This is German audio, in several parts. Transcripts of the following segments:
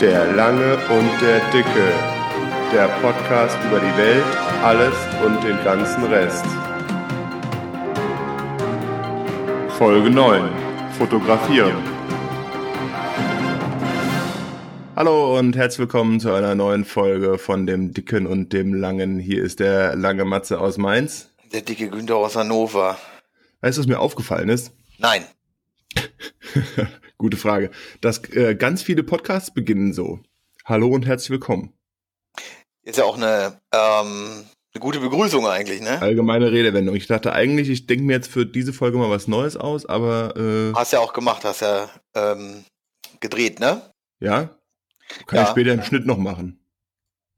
Der Lange und der Dicke. Der Podcast über die Welt, alles und den ganzen Rest. Folge 9. Fotografieren. Hallo und herzlich willkommen zu einer neuen Folge von dem Dicken und dem Langen. Hier ist der lange Matze aus Mainz. Der dicke Günther aus Hannover. Weißt du, was mir aufgefallen ist? Nein. Gute Frage. Dass äh, ganz viele Podcasts beginnen so. Hallo und herzlich willkommen. Ist ja auch eine, ähm, eine gute Begrüßung eigentlich, ne? Allgemeine Redewendung. Ich dachte eigentlich, ich denke mir jetzt für diese Folge mal was Neues aus, aber. Äh, hast ja auch gemacht, hast ja ähm, gedreht, ne? Ja. Kann ja. ich später im Schnitt noch machen.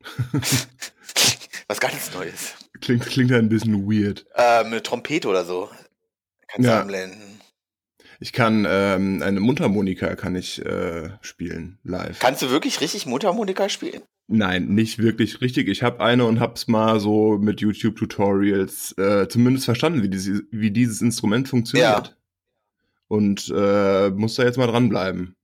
was ganz Neues. Klingt, klingt ein bisschen weird. Ähm, eine Trompete oder so. Kannst ja. du anblenden. Ich kann ähm, eine Mundharmonika kann ich äh, spielen live. Kannst du wirklich richtig Mundharmonika spielen? Nein, nicht wirklich richtig. Ich habe eine und hab's mal so mit YouTube-Tutorials äh, zumindest verstanden, wie, diese, wie dieses Instrument funktioniert. Ja. Und äh, muss da jetzt mal dranbleiben.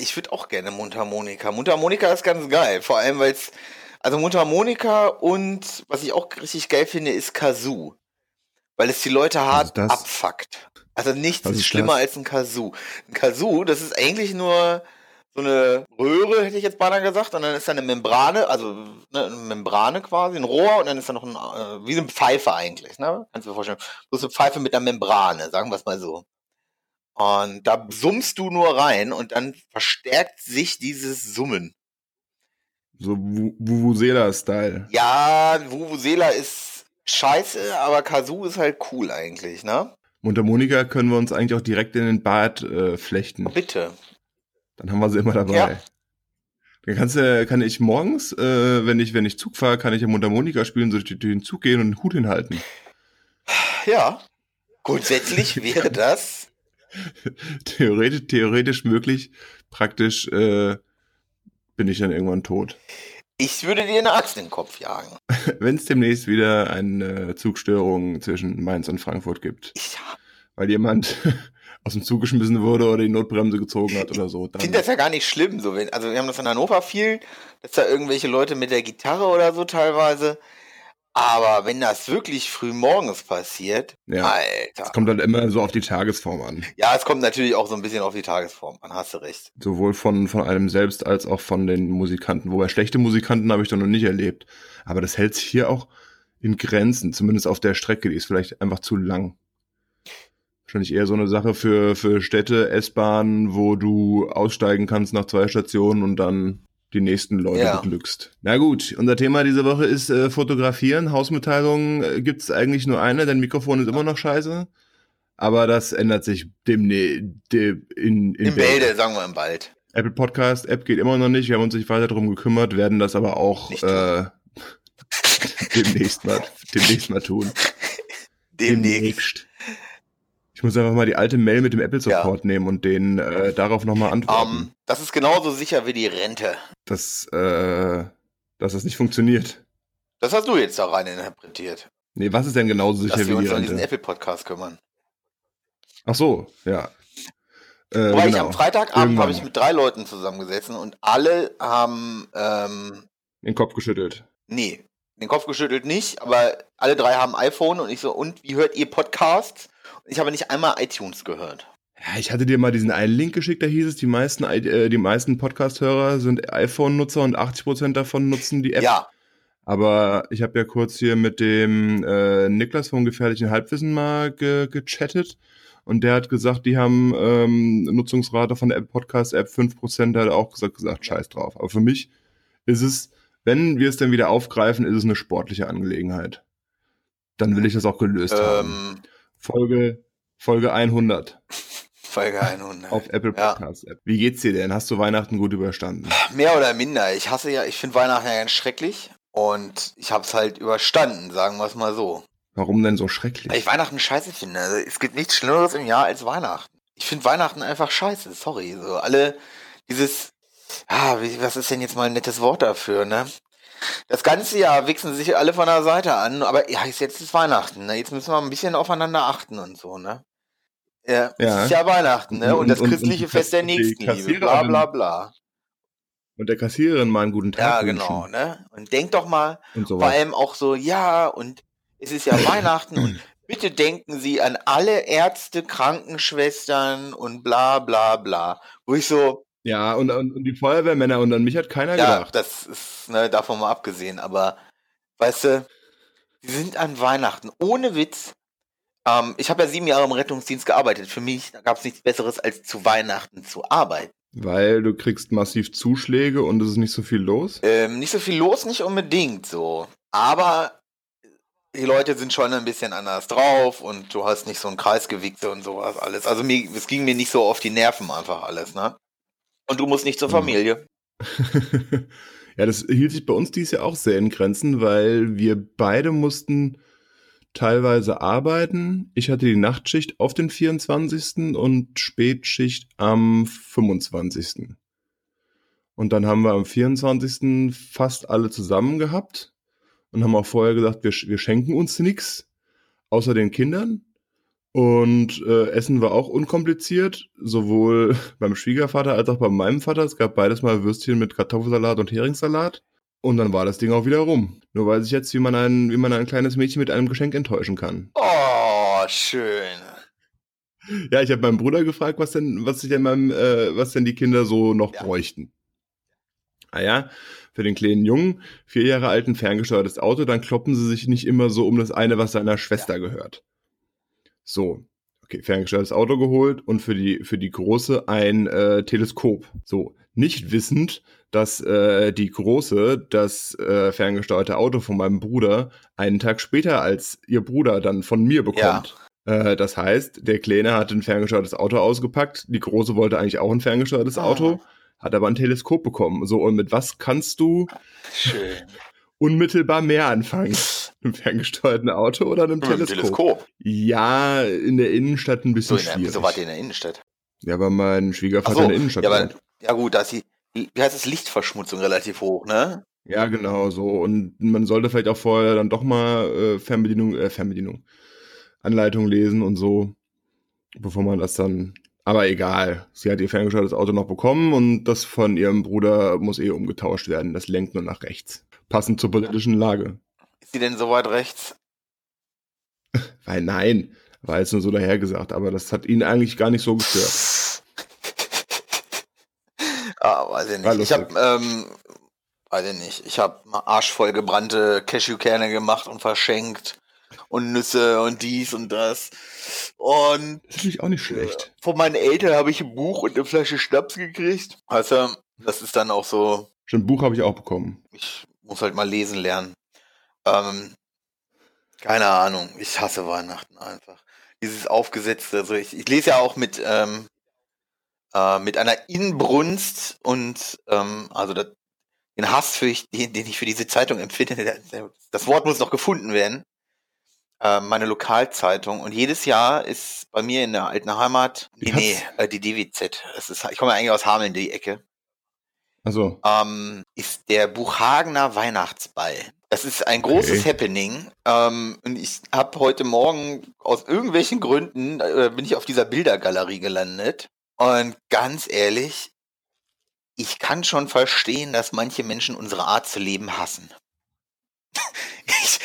Ich würde auch gerne Mundharmonika. Mundharmonika ist ganz geil, vor allem weil es also Mundharmonika und was ich auch richtig geil finde, ist Kazoo. Weil es die Leute hart abfuckt. Also nichts ist, schlimmer das? als ein Kazoo. Ein Kazoo, das ist eigentlich nur so eine Röhre, hätte ich jetzt beinahe gesagt, und dann ist da eine Membrane, also ne, eine Membrane quasi, ein Rohr, und dann ist da noch ein, äh, wie eine Pfeife eigentlich, ne? Kannst du dir vorstellen. Bloß eine Pfeife mit einer Membrane, sagen wir es mal so. Und da summst du nur rein und dann verstärkt sich dieses Summen. So Vuvuzela-Style. Ja, Vuvuzela ist scheiße, aber Kazoo ist halt cool eigentlich, ne? Mundharmonika können wir uns eigentlich auch direkt in den Bart äh, flechten. Bitte. Dann haben wir sie immer dabei. Ja. Dann kannst du, kann ich morgens, äh, wenn ich, wenn ich Zug fahre, kann ich ja Mundharmonika spielen, so durch den Zug gehen und den Hut hinhalten. Ja. Grundsätzlich wäre das theoretisch, theoretisch möglich. Praktisch äh, bin ich dann irgendwann tot. Ich würde dir eine Axt in den Kopf jagen. Wenn es demnächst wieder eine Zugstörung zwischen Mainz und Frankfurt gibt. Ja. Weil jemand aus dem Zug geschmissen wurde oder die Notbremse gezogen hat oder so. Ich finde das ja gar nicht schlimm. So, wenn, also wir haben das in Hannover viel, dass da irgendwelche Leute mit der Gitarre oder so teilweise aber wenn das wirklich früh morgens passiert, ja. Alter. Es kommt halt immer so auf die Tagesform an. Ja, es kommt natürlich auch so ein bisschen auf die Tagesform an, hast du recht. Sowohl von, von einem selbst als auch von den Musikanten. Wobei schlechte Musikanten habe ich doch noch nicht erlebt. Aber das hält sich hier auch in Grenzen, zumindest auf der Strecke. Die ist vielleicht einfach zu lang. Wahrscheinlich eher so eine Sache für, für Städte, S-Bahnen, wo du aussteigen kannst nach zwei Stationen und dann die nächsten Leute ja. beglückst. Na gut, unser Thema diese Woche ist äh, Fotografieren. Hausmitteilungen äh, gibt es eigentlich nur eine, denn Mikrofon ist immer noch scheiße. Aber das ändert sich demnächst dem, in, in Im Bälde, sagen wir im Bald. Apple Podcast App geht immer noch nicht. Wir haben uns nicht weiter darum gekümmert, werden das aber auch äh, demnächst, mal, demnächst mal tun. Demnächst. demnächst. Ich muss einfach mal die alte Mail mit dem Apple Support ja. nehmen und den äh, darauf nochmal antworten. Um, das ist genauso sicher wie die Rente. Dass, äh, dass das nicht funktioniert. Das hast du jetzt da rein interpretiert. Nee, was ist denn genauso sicher dass wie die Rente? Dass wir uns an diesen Apple Podcast kümmern. Ach so, ja. Äh, Wobei genau. ich am Freitagabend habe ich mit drei Leuten zusammengesessen und alle haben ähm, den Kopf geschüttelt. Nee, den Kopf geschüttelt nicht, aber alle drei haben iPhone und ich so, und wie hört ihr Podcasts? Ich habe nicht einmal iTunes gehört. Ja, ich hatte dir mal diesen einen Link geschickt, da hieß es, die meisten, äh, die meisten Podcast-Hörer sind iPhone-Nutzer und 80% davon nutzen die App. Ja. Aber ich habe ja kurz hier mit dem äh, Niklas vom gefährlichen Halbwissen mal ge gechattet und der hat gesagt, die haben ähm, Nutzungsrate von der Podcast-App 5%, der hat auch gesagt, gesagt, scheiß drauf. Aber für mich ist es, wenn wir es dann wieder aufgreifen, ist es eine sportliche Angelegenheit. Dann will ich das auch gelöst ähm, haben. Folge, Folge 100. Folge 100. Auf Apple Podcasts ja. App. Wie geht's dir denn? Hast du Weihnachten gut überstanden? Mehr oder minder. Ich hasse ja, ich finde Weihnachten ja ganz schrecklich und ich habe es halt überstanden, sagen wir es mal so. Warum denn so schrecklich? Weil ich Weihnachten scheiße finde. Also, es gibt nichts Schlimmeres im Jahr als Weihnachten. Ich finde Weihnachten einfach scheiße, sorry. So alle dieses, ah, was ist denn jetzt mal ein nettes Wort dafür, ne? Das ganze Jahr wichsen sich alle von der Seite an, aber ja, jetzt ist Weihnachten, ne? Jetzt müssen wir ein bisschen aufeinander achten und so, ne? Ja, ja. es ist ja Weihnachten, ne? Und, und das christliche und, und Fest der Nächstenliebe, bla bla bla. Und der Kassiererin mal einen guten Tag Ja, genau, wünschen. ne? Und denk doch mal, Und vor allem auch so, ja, und es ist ja Weihnachten und bitte denken Sie an alle Ärzte, Krankenschwestern und bla bla bla. Wo ich so, Ja, und, und, und die Feuerwehrmänner und an mich hat keiner ja, gedacht. das ist, ne, davon mal abgesehen, aber weißt du, die sind an Weihnachten, ohne Witz. Ähm, ich habe ja sieben Jahre im Rettungsdienst gearbeitet. Für mich gab es nichts Besseres, als zu Weihnachten zu arbeiten. Weil du kriegst massiv Zuschläge und es ist nicht so viel los. Ähm, nicht so viel los, nicht unbedingt so. Aber die Leute sind schon ein bisschen anders drauf und du hast nicht so ein Kreisgewichse und sowas alles. Also mir, es ging mir nicht so auf die Nerven einfach alles, ne? Und du musst nicht zur. Familie. ja, das hielt sich bei uns dies Jahr auch sehr in Grenzen, weil wir beide mussten teilweise arbeiten. Ich hatte die Nachtschicht auf den 24. und Spätschicht am 25. Und dann haben wir am 24. fast alle zusammen gehabt und haben auch vorher gesagt, wir, wir schenken uns nichts, außer den Kindern. Und äh, Essen war auch unkompliziert, sowohl beim Schwiegervater als auch bei meinem Vater. Es gab beides mal Würstchen mit Kartoffelsalat und Heringssalat. Und dann war das Ding auch wieder rum. Nur weiß ich jetzt, wie man ein, wie man ein kleines Mädchen mit einem Geschenk enttäuschen kann. Oh, schön. Ja, ich habe meinen Bruder gefragt, was denn, was sich denn meinem, äh, was denn die Kinder so noch Ja. bräuchten. Ah ja, für den kleinen Jungen, vier Jahre alten ferngesteuertes Auto, dann kloppen sie sich nicht immer so um das eine, was seiner Schwester gehört. So, okay, ferngesteuertes Auto geholt und für die für die große ein äh, Teleskop. So, nicht wissend, dass äh, die große das äh, ferngesteuerte Auto von meinem Bruder einen Tag später als ihr Bruder dann von mir bekommt. Äh, das heißt, der Kleine hat ein ferngesteuertes Auto ausgepackt, die Große wollte eigentlich auch ein ferngesteuertes Ah. Auto, hat aber ein Teleskop bekommen. So, und mit was kannst du Schön. Unmittelbar mehr anfangen? Einem ferngesteuerten Auto oder einem Teleskop? Teleskop. Ja, in der Innenstadt ein So, bisschen in der, schwierig. wieso wart ihr in der Innenstadt? Ja, aber mein Schwiegervater so, in der Innenstadt ja, aber, ja gut, da ist die, wie heißt es, Lichtverschmutzung relativ hoch, ne? Ja, genau so. Und man sollte vielleicht auch vorher dann doch mal äh, Fernbedienung, äh, Fernbedienung, Anleitung lesen und so, bevor man das dann. Aber egal. Sie hat ihr ferngesteuertes Auto noch bekommen und das von ihrem Bruder muss eh umgetauscht werden. Das lenkt nur nach rechts. Passend zur politischen Lage. Ist sie denn so weit rechts? Weil nein, war jetzt nur so dahergesagt, aber das hat ihn eigentlich gar nicht so gestört. Ah, weiß ich nicht. Ich habe, ähm, weiß ich nicht. Ich habe arschvoll gebrannte Cashewkerne gemacht und verschenkt und Nüsse und dies und das. Und Das ist natürlich auch nicht schlecht. von meinen Eltern habe ich ein Buch und eine Flasche Schnaps gekriegt. Also, das ist dann auch so, Schon ein Buch habe ich auch bekommen. ich muss halt mal lesen lernen. Ähm, keine Ahnung, ich hasse Weihnachten einfach. Dieses aufgesetzte, also ich, ich lese ja auch mit, ähm, äh, mit einer Inbrunst und ähm, also das, den Hass, für ich, den, den ich für diese Zeitung empfinde, das Wort muss noch gefunden werden. Äh, meine Lokalzeitung und jedes Jahr ist bei mir in der alten Heimat, Die nee, nee, äh, die DWZ. Es ist, ich komme ja eigentlich aus Hameln, die Ecke Also, ähm, ist der Buchhagener Weihnachtsball. Das ist ein großes Okay. Happening. Ähm, und ich habe heute Morgen aus irgendwelchen Gründen äh, bin ich auf dieser Bildergalerie gelandet. Und ganz ehrlich, ich kann schon verstehen, dass manche Menschen unsere Art zu leben hassen. ich,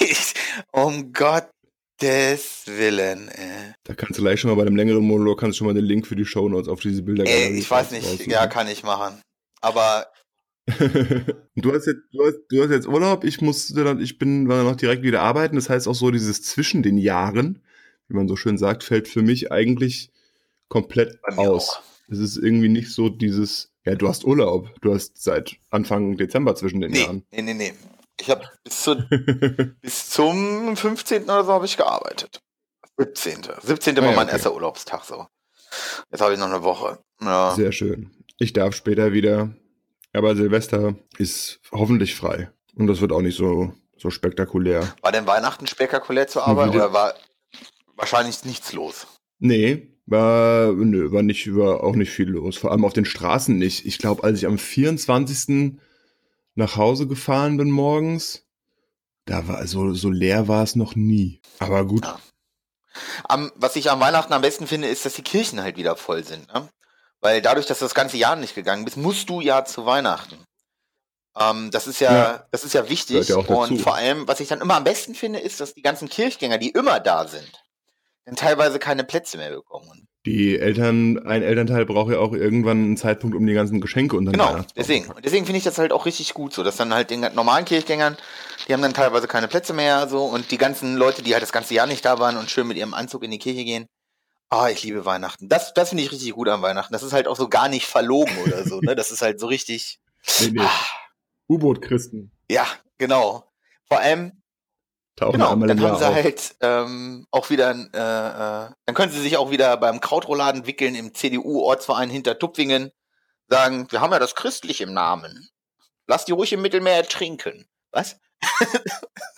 ich, um Gottes Willen. Äh. da kannst du gleich schon mal bei dem längeren Monolog kannst du schon mal den Link für die Shownotes auf diese Bilder Ey, ich weiß nicht, ja, kann ich machen. Aber du hast jetzt, du hast, du hast jetzt Urlaub, ich musste dann, ich bin war noch direkt wieder arbeiten. Das heißt auch so, dieses zwischen den Jahren, wie man so schön sagt, fällt für mich eigentlich komplett aus. Es ist irgendwie nicht so dieses, ja, du hast Urlaub, du hast seit Anfang Dezember zwischen den nee, Jahren. nee, nee, nee. Ich habe bis, zu, bis zum 15. oder so habe ich gearbeitet. 17. 17. Ah war ja, mein okay. erster Urlaubstag so. Jetzt habe ich noch eine Woche. Ja. Sehr schön. Ich darf später wieder, aber Silvester ist hoffentlich frei. Und das wird auch nicht so, so spektakulär. War denn Weihnachten spektakulär zur Arbeit oder war wahrscheinlich nichts los? Nee, war, nö, war nicht, war auch nicht viel los. Vor allem auf den Straßen nicht. Ich glaube, als ich am 24. nach Hause gefahren bin morgens, da war, so, so leer war es noch nie. Aber gut. Ja. Am, was ich am Weihnachten am besten finde, ist, dass die Kirchen halt wieder voll sind. Ne? Weil dadurch, dass du das ganze Jahr nicht gegangen bist, musst du ja zu Weihnachten. Ähm, das ist ja, ja, das ist ja wichtig. Ja und vor allem, was ich dann immer am besten finde, ist, dass die ganzen Kirchgänger, die immer da sind, dann teilweise keine Plätze mehr bekommen. Die Eltern, ein Elternteil braucht ja auch irgendwann einen Zeitpunkt, um die ganzen Geschenke unter Genau, deswegen. Und deswegen finde ich das halt auch richtig gut so, dass dann halt den normalen Kirchgängern, die haben dann teilweise keine Plätze mehr so und die ganzen Leute, die halt das ganze Jahr nicht da waren und schön mit ihrem Anzug in die Kirche gehen. Ah, oh, ich liebe Weihnachten. Das, das finde ich richtig gut an Weihnachten. Das ist halt auch so gar nicht verlogen oder so, ne? Das ist halt so richtig. Nee, nee. Ah. U-Boot-Christen. Ja, genau. Vor allem, Tauchen genau, einmal dann haben sie auf. halt ähm, auch wieder, äh, äh, dann können sie sich auch wieder beim Krautrouladen wickeln im CDU-Ortsverein hinter Tupfingen, sagen, wir haben ja das christlich im Namen. Lass die ruhig im Mittelmeer ertrinken. Was?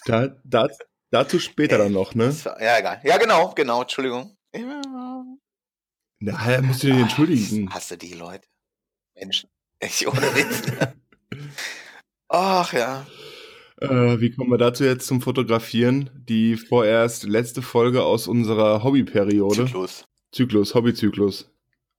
da, da, dazu später dann noch, ne? Ja, egal. Ja, genau, genau, Entschuldigung. Na, musst du dich entschuldigen. Hasse die Leute. Menschen. Ich ohne Witz. Ach ja. Äh, wie kommen wir dazu jetzt zum Fotografieren? Die vorerst letzte Folge aus unserer Hobbyperiode. Zyklus. Zyklus, Hobbyzyklus.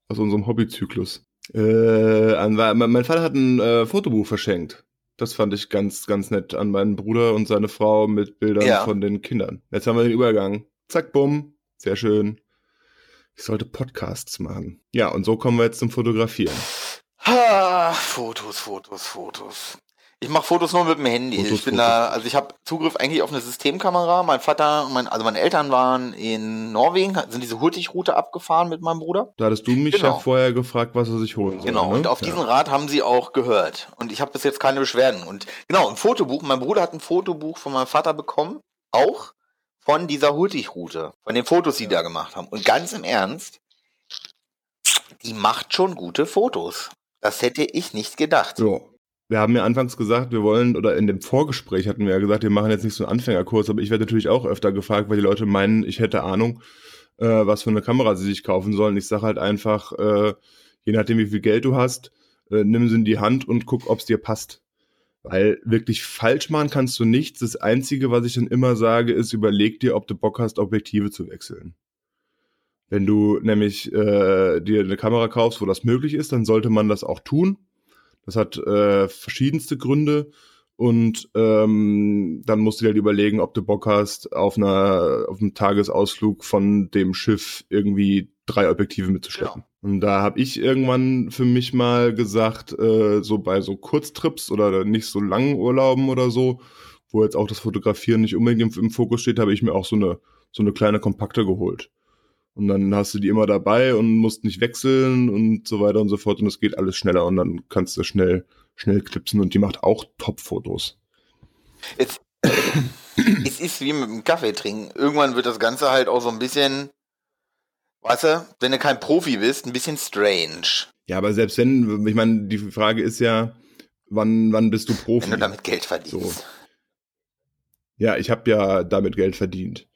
Aus unserem Hobbyzyklus. Äh, mein Vater hat ein äh, Fotobuch verschenkt. Das fand ich ganz, ganz nett an meinen Bruder und seine Frau mit Bildern ja. von den Kindern. Jetzt haben wir den Übergang. Zack, bumm. Sehr schön. Ich sollte Podcasts machen. Ja, und so kommen wir jetzt zum Fotografieren. Ha, Fotos, Fotos, Fotos. Ich mache Fotos nur mit dem Handy. Fotos, ich bin Fotos. da, also ich habe Zugriff eigentlich auf eine Systemkamera. Mein Vater, mein, also meine Eltern waren in Norwegen, sind diese Hurtigroute abgefahren mit meinem Bruder. Da hattest du mich genau. ja vorher gefragt, was er sich holen soll. Genau, ne? und auf diesen Rat haben sie auch gehört. Und ich habe bis jetzt keine Beschwerden. Und genau, ein Fotobuch. Mein Bruder hat ein Fotobuch von meinem Vater bekommen, auch von dieser Hurtigroute, von den Fotos, die die da gemacht haben. Und ganz im Ernst, die macht schon gute Fotos. Das hätte ich nicht gedacht. So wir haben ja anfangs gesagt, wir wollen, oder in dem Vorgespräch hatten wir ja gesagt, wir machen jetzt nicht so einen Anfängerkurs, aber ich werde natürlich auch öfter gefragt, weil die Leute meinen, ich hätte Ahnung, äh, was für eine Kamera sie sich kaufen sollen. Ich sage halt einfach, äh, je nachdem, wie viel Geld du hast, äh, nimm sie in die Hand und guck, ob es dir passt. Weil wirklich falsch machen kannst du nichts. Das Einzige, was ich dann immer sage, ist, überleg dir, ob du Bock hast, Objektive zu wechseln. Wenn du nämlich äh, dir eine Kamera kaufst, wo das möglich ist, dann sollte man das auch tun das hat äh, verschiedenste Gründe. Und ähm, dann musst du dir halt überlegen, ob du Bock hast, auf, einer, auf einem Tagesausflug von dem Schiff irgendwie drei Objektive mitzuschleppen. Genau. Und da habe ich irgendwann für mich mal gesagt, äh, so bei so Kurztrips oder nicht so langen Urlauben oder so, wo jetzt auch das Fotografieren nicht unbedingt im, im Fokus steht, habe ich mir auch so eine, so eine kleine Kompakte geholt. Und dann hast du die immer dabei und musst nicht wechseln und so weiter und so fort. Und es geht alles schneller und dann kannst du schnell, schnell klipsen und die macht auch Top-Fotos. Es, es ist wie mit dem Kaffee trinken. Irgendwann wird das Ganze halt auch so ein bisschen, weißt du, wenn du kein Profi bist, ein bisschen strange. Ja, aber selbst wenn, ich meine, die Frage ist ja, wann, wann bist du Profi? Wenn du damit Geld verdienst. So. Ja, ich habe ja damit Geld verdient.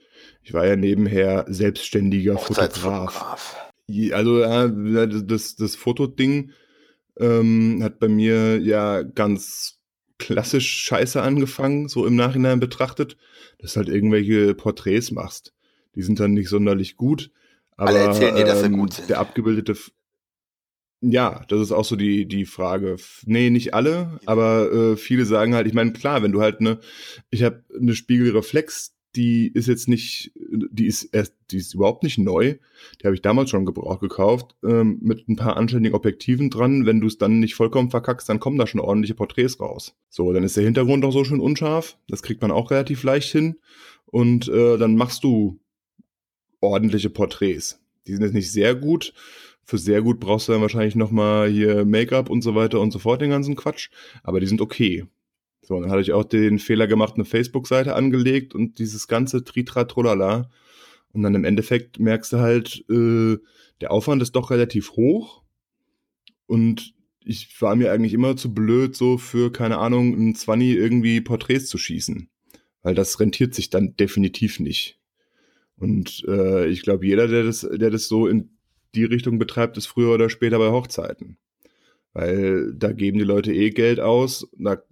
Ich war ja nebenher selbstständiger Fotograf. Also äh, das, das Fotoding ähm, hat bei mir ja ganz klassisch scheiße angefangen, so im Nachhinein betrachtet, dass du halt irgendwelche Porträts machst. Die sind dann nicht sonderlich gut. Aber Alle erzählen dir, dass sie ähm, gut sind. Der abgebildete ja, das ist auch so die, die Frage. Nee, nicht alle, aber äh, viele sagen halt, ich meine, klar, wenn du halt eine, ich habe eine Spiegelreflex, die ist jetzt nicht, die ist erst, die ist überhaupt nicht neu. Die habe ich damals schon gebraucht gekauft, ähm, mit ein paar anständigen Objektiven dran. Wenn du es dann nicht vollkommen verkackst, dann kommen da schon ordentliche Porträts raus. So, dann ist der Hintergrund auch so schön unscharf. Das kriegt man auch relativ leicht hin. Und äh, dann machst du ordentliche Porträts. Die sind jetzt nicht sehr gut. Für sehr gut brauchst du dann wahrscheinlich nochmal hier Make-up und so weiter und so fort, den ganzen Quatsch. Aber die sind okay. Dann hatte ich auch den Fehler gemacht, eine Facebook-Seite angelegt und dieses ganze Tritra-Trollala. Und dann im Endeffekt merkst du halt, äh, der Aufwand ist doch relativ hoch. Und ich war mir eigentlich immer zu blöd, so für, keine Ahnung, ein Zwanni irgendwie Porträts zu schießen. Weil das rentiert sich dann definitiv nicht. Und äh, ich glaube, jeder, der das, der das so in die Richtung betreibt, ist früher oder später bei Hochzeiten. Weil da geben die Leute eh Geld aus, da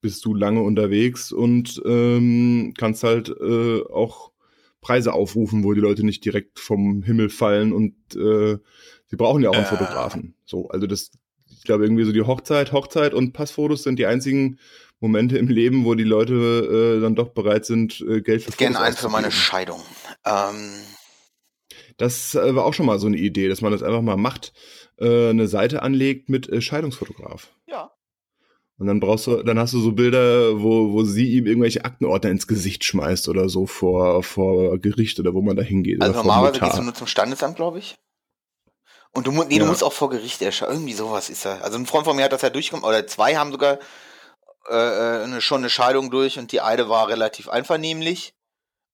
bist du lange unterwegs und ähm, kannst halt äh, auch Preise aufrufen, wo die Leute nicht direkt vom Himmel fallen und äh, sie brauchen ja auch einen äh. Fotografen. So, also das, ich glaube irgendwie so die Hochzeit, Hochzeit und Passfotos sind die einzigen Momente im Leben, wo die Leute äh, dann doch bereit sind, äh, Geld für ich Fotos gerne einen für meine Scheidung. Ähm. Das äh, war auch schon mal so eine Idee, dass man das einfach mal macht, äh, eine Seite anlegt mit äh, Scheidungsfotograf. Ja. Und dann brauchst du, dann hast du so Bilder, wo, wo sie ihm irgendwelche Aktenordner ins Gesicht schmeißt oder so vor, vor Gericht oder wo man da hingeht. Also normalerweise gehst du nur zum Standesamt, glaube ich. Und du, nee, ja. du musst auch vor Gericht erscheinen. Irgendwie sowas ist da. Also ein Freund von mir hat das ja durchgemacht, oder zwei haben sogar äh, äh, eine, schon eine Scheidung durch und die eine war relativ einvernehmlich.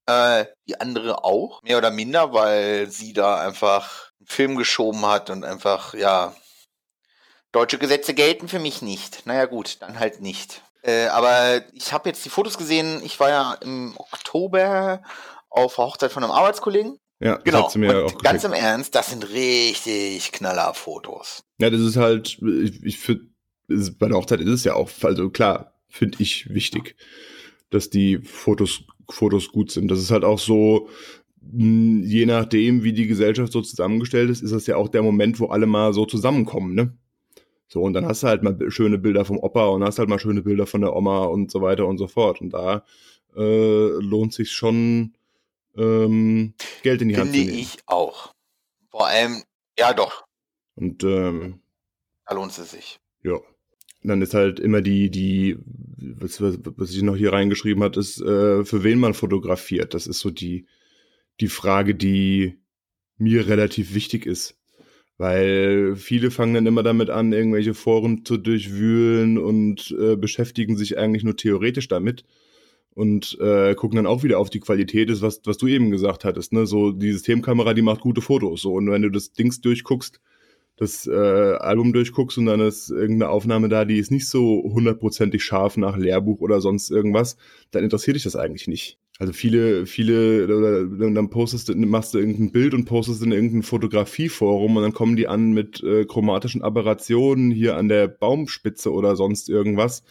Äh, die andere auch, mehr oder minder, weil sie da einfach einen Film geschoben hat und einfach, ja, Deutsche Gesetze gelten für mich nicht. Naja gut, dann halt nicht. Äh, aber ich habe jetzt die Fotos gesehen. Ich war ja im Oktober auf Hochzeit von einem Arbeitskollegen. Ja, genau. Ganz im Ernst, das sind richtig knaller Fotos. Ja, das ist halt, ich, ich finde, bei der Hochzeit ist es ja auch, also klar, finde ich wichtig, dass die Fotos, Fotos gut sind. Das ist halt auch so, hm, je nachdem, wie die Gesellschaft so zusammengestellt ist, ist das ja auch der Moment, wo alle mal so zusammenkommen, ne? So, und dann hast du halt mal schöne Bilder vom Opa und hast halt mal schöne Bilder von der Oma und so weiter und so fort. Und da äh, lohnt sich schon ähm, Geld in die Hand zu nehmen. Finde ich auch. Vor allem, ja doch. Und ähm, da lohnt es sich. Ja. Und dann ist halt immer die, die, was, was ich noch hier reingeschrieben hat, ist, äh, für wen man fotografiert. Das ist so die, die Frage, die mir relativ wichtig ist. Weil viele fangen dann immer damit an, irgendwelche Foren zu durchwühlen und äh, beschäftigen sich eigentlich nur theoretisch damit und äh, gucken dann auch wieder auf die Qualität, ist, was, was du eben gesagt hattest, ne? So die Systemkamera, die macht gute Fotos. So, und wenn du das Dings durchguckst, das äh, Album durchguckst und dann ist irgendeine Aufnahme da, die ist nicht so hundertprozentig scharf nach Lehrbuch oder sonst irgendwas, dann interessiert dich das eigentlich nicht. Also viele, viele, oder dann postest du, machst du irgendein Bild und postest in irgendein Fotografieforum und dann kommen die an mit äh, chromatischen Aberrationen hier an der Baumspitze oder sonst irgendwas.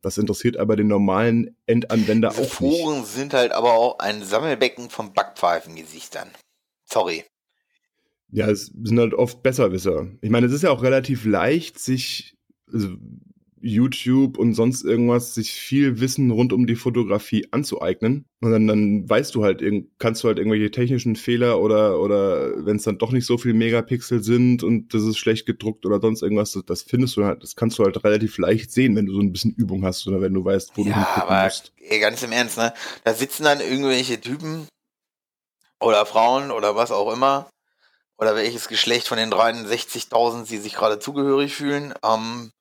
Das interessiert aber den normalen Endanwender Diese auch Foren nicht. Foren sind halt aber auch ein Sammelbecken von Backpfeifengesichtern. Sorry. Ja, es sind halt oft Besserwisser. Ich meine, es ist ja auch relativ leicht, sich also YouTube und sonst irgendwas, sich viel Wissen rund um die Fotografie anzueignen. Und dann, dann weißt du halt, kannst du halt irgendwelche technischen Fehler oder, oder wenn es dann doch nicht so viel Megapixel sind und das ist schlecht gedruckt oder sonst irgendwas, das findest du halt, das kannst du halt relativ leicht sehen, wenn du so ein bisschen Übung hast oder wenn du weißt, wo ja, du hingucken aber, musst. Ganz im Ernst, ne? Da sitzen dann irgendwelche Typen oder Frauen oder was auch immer oder welches Geschlecht von den 63.000 sie sich gerade zugehörig fühlen, ähm,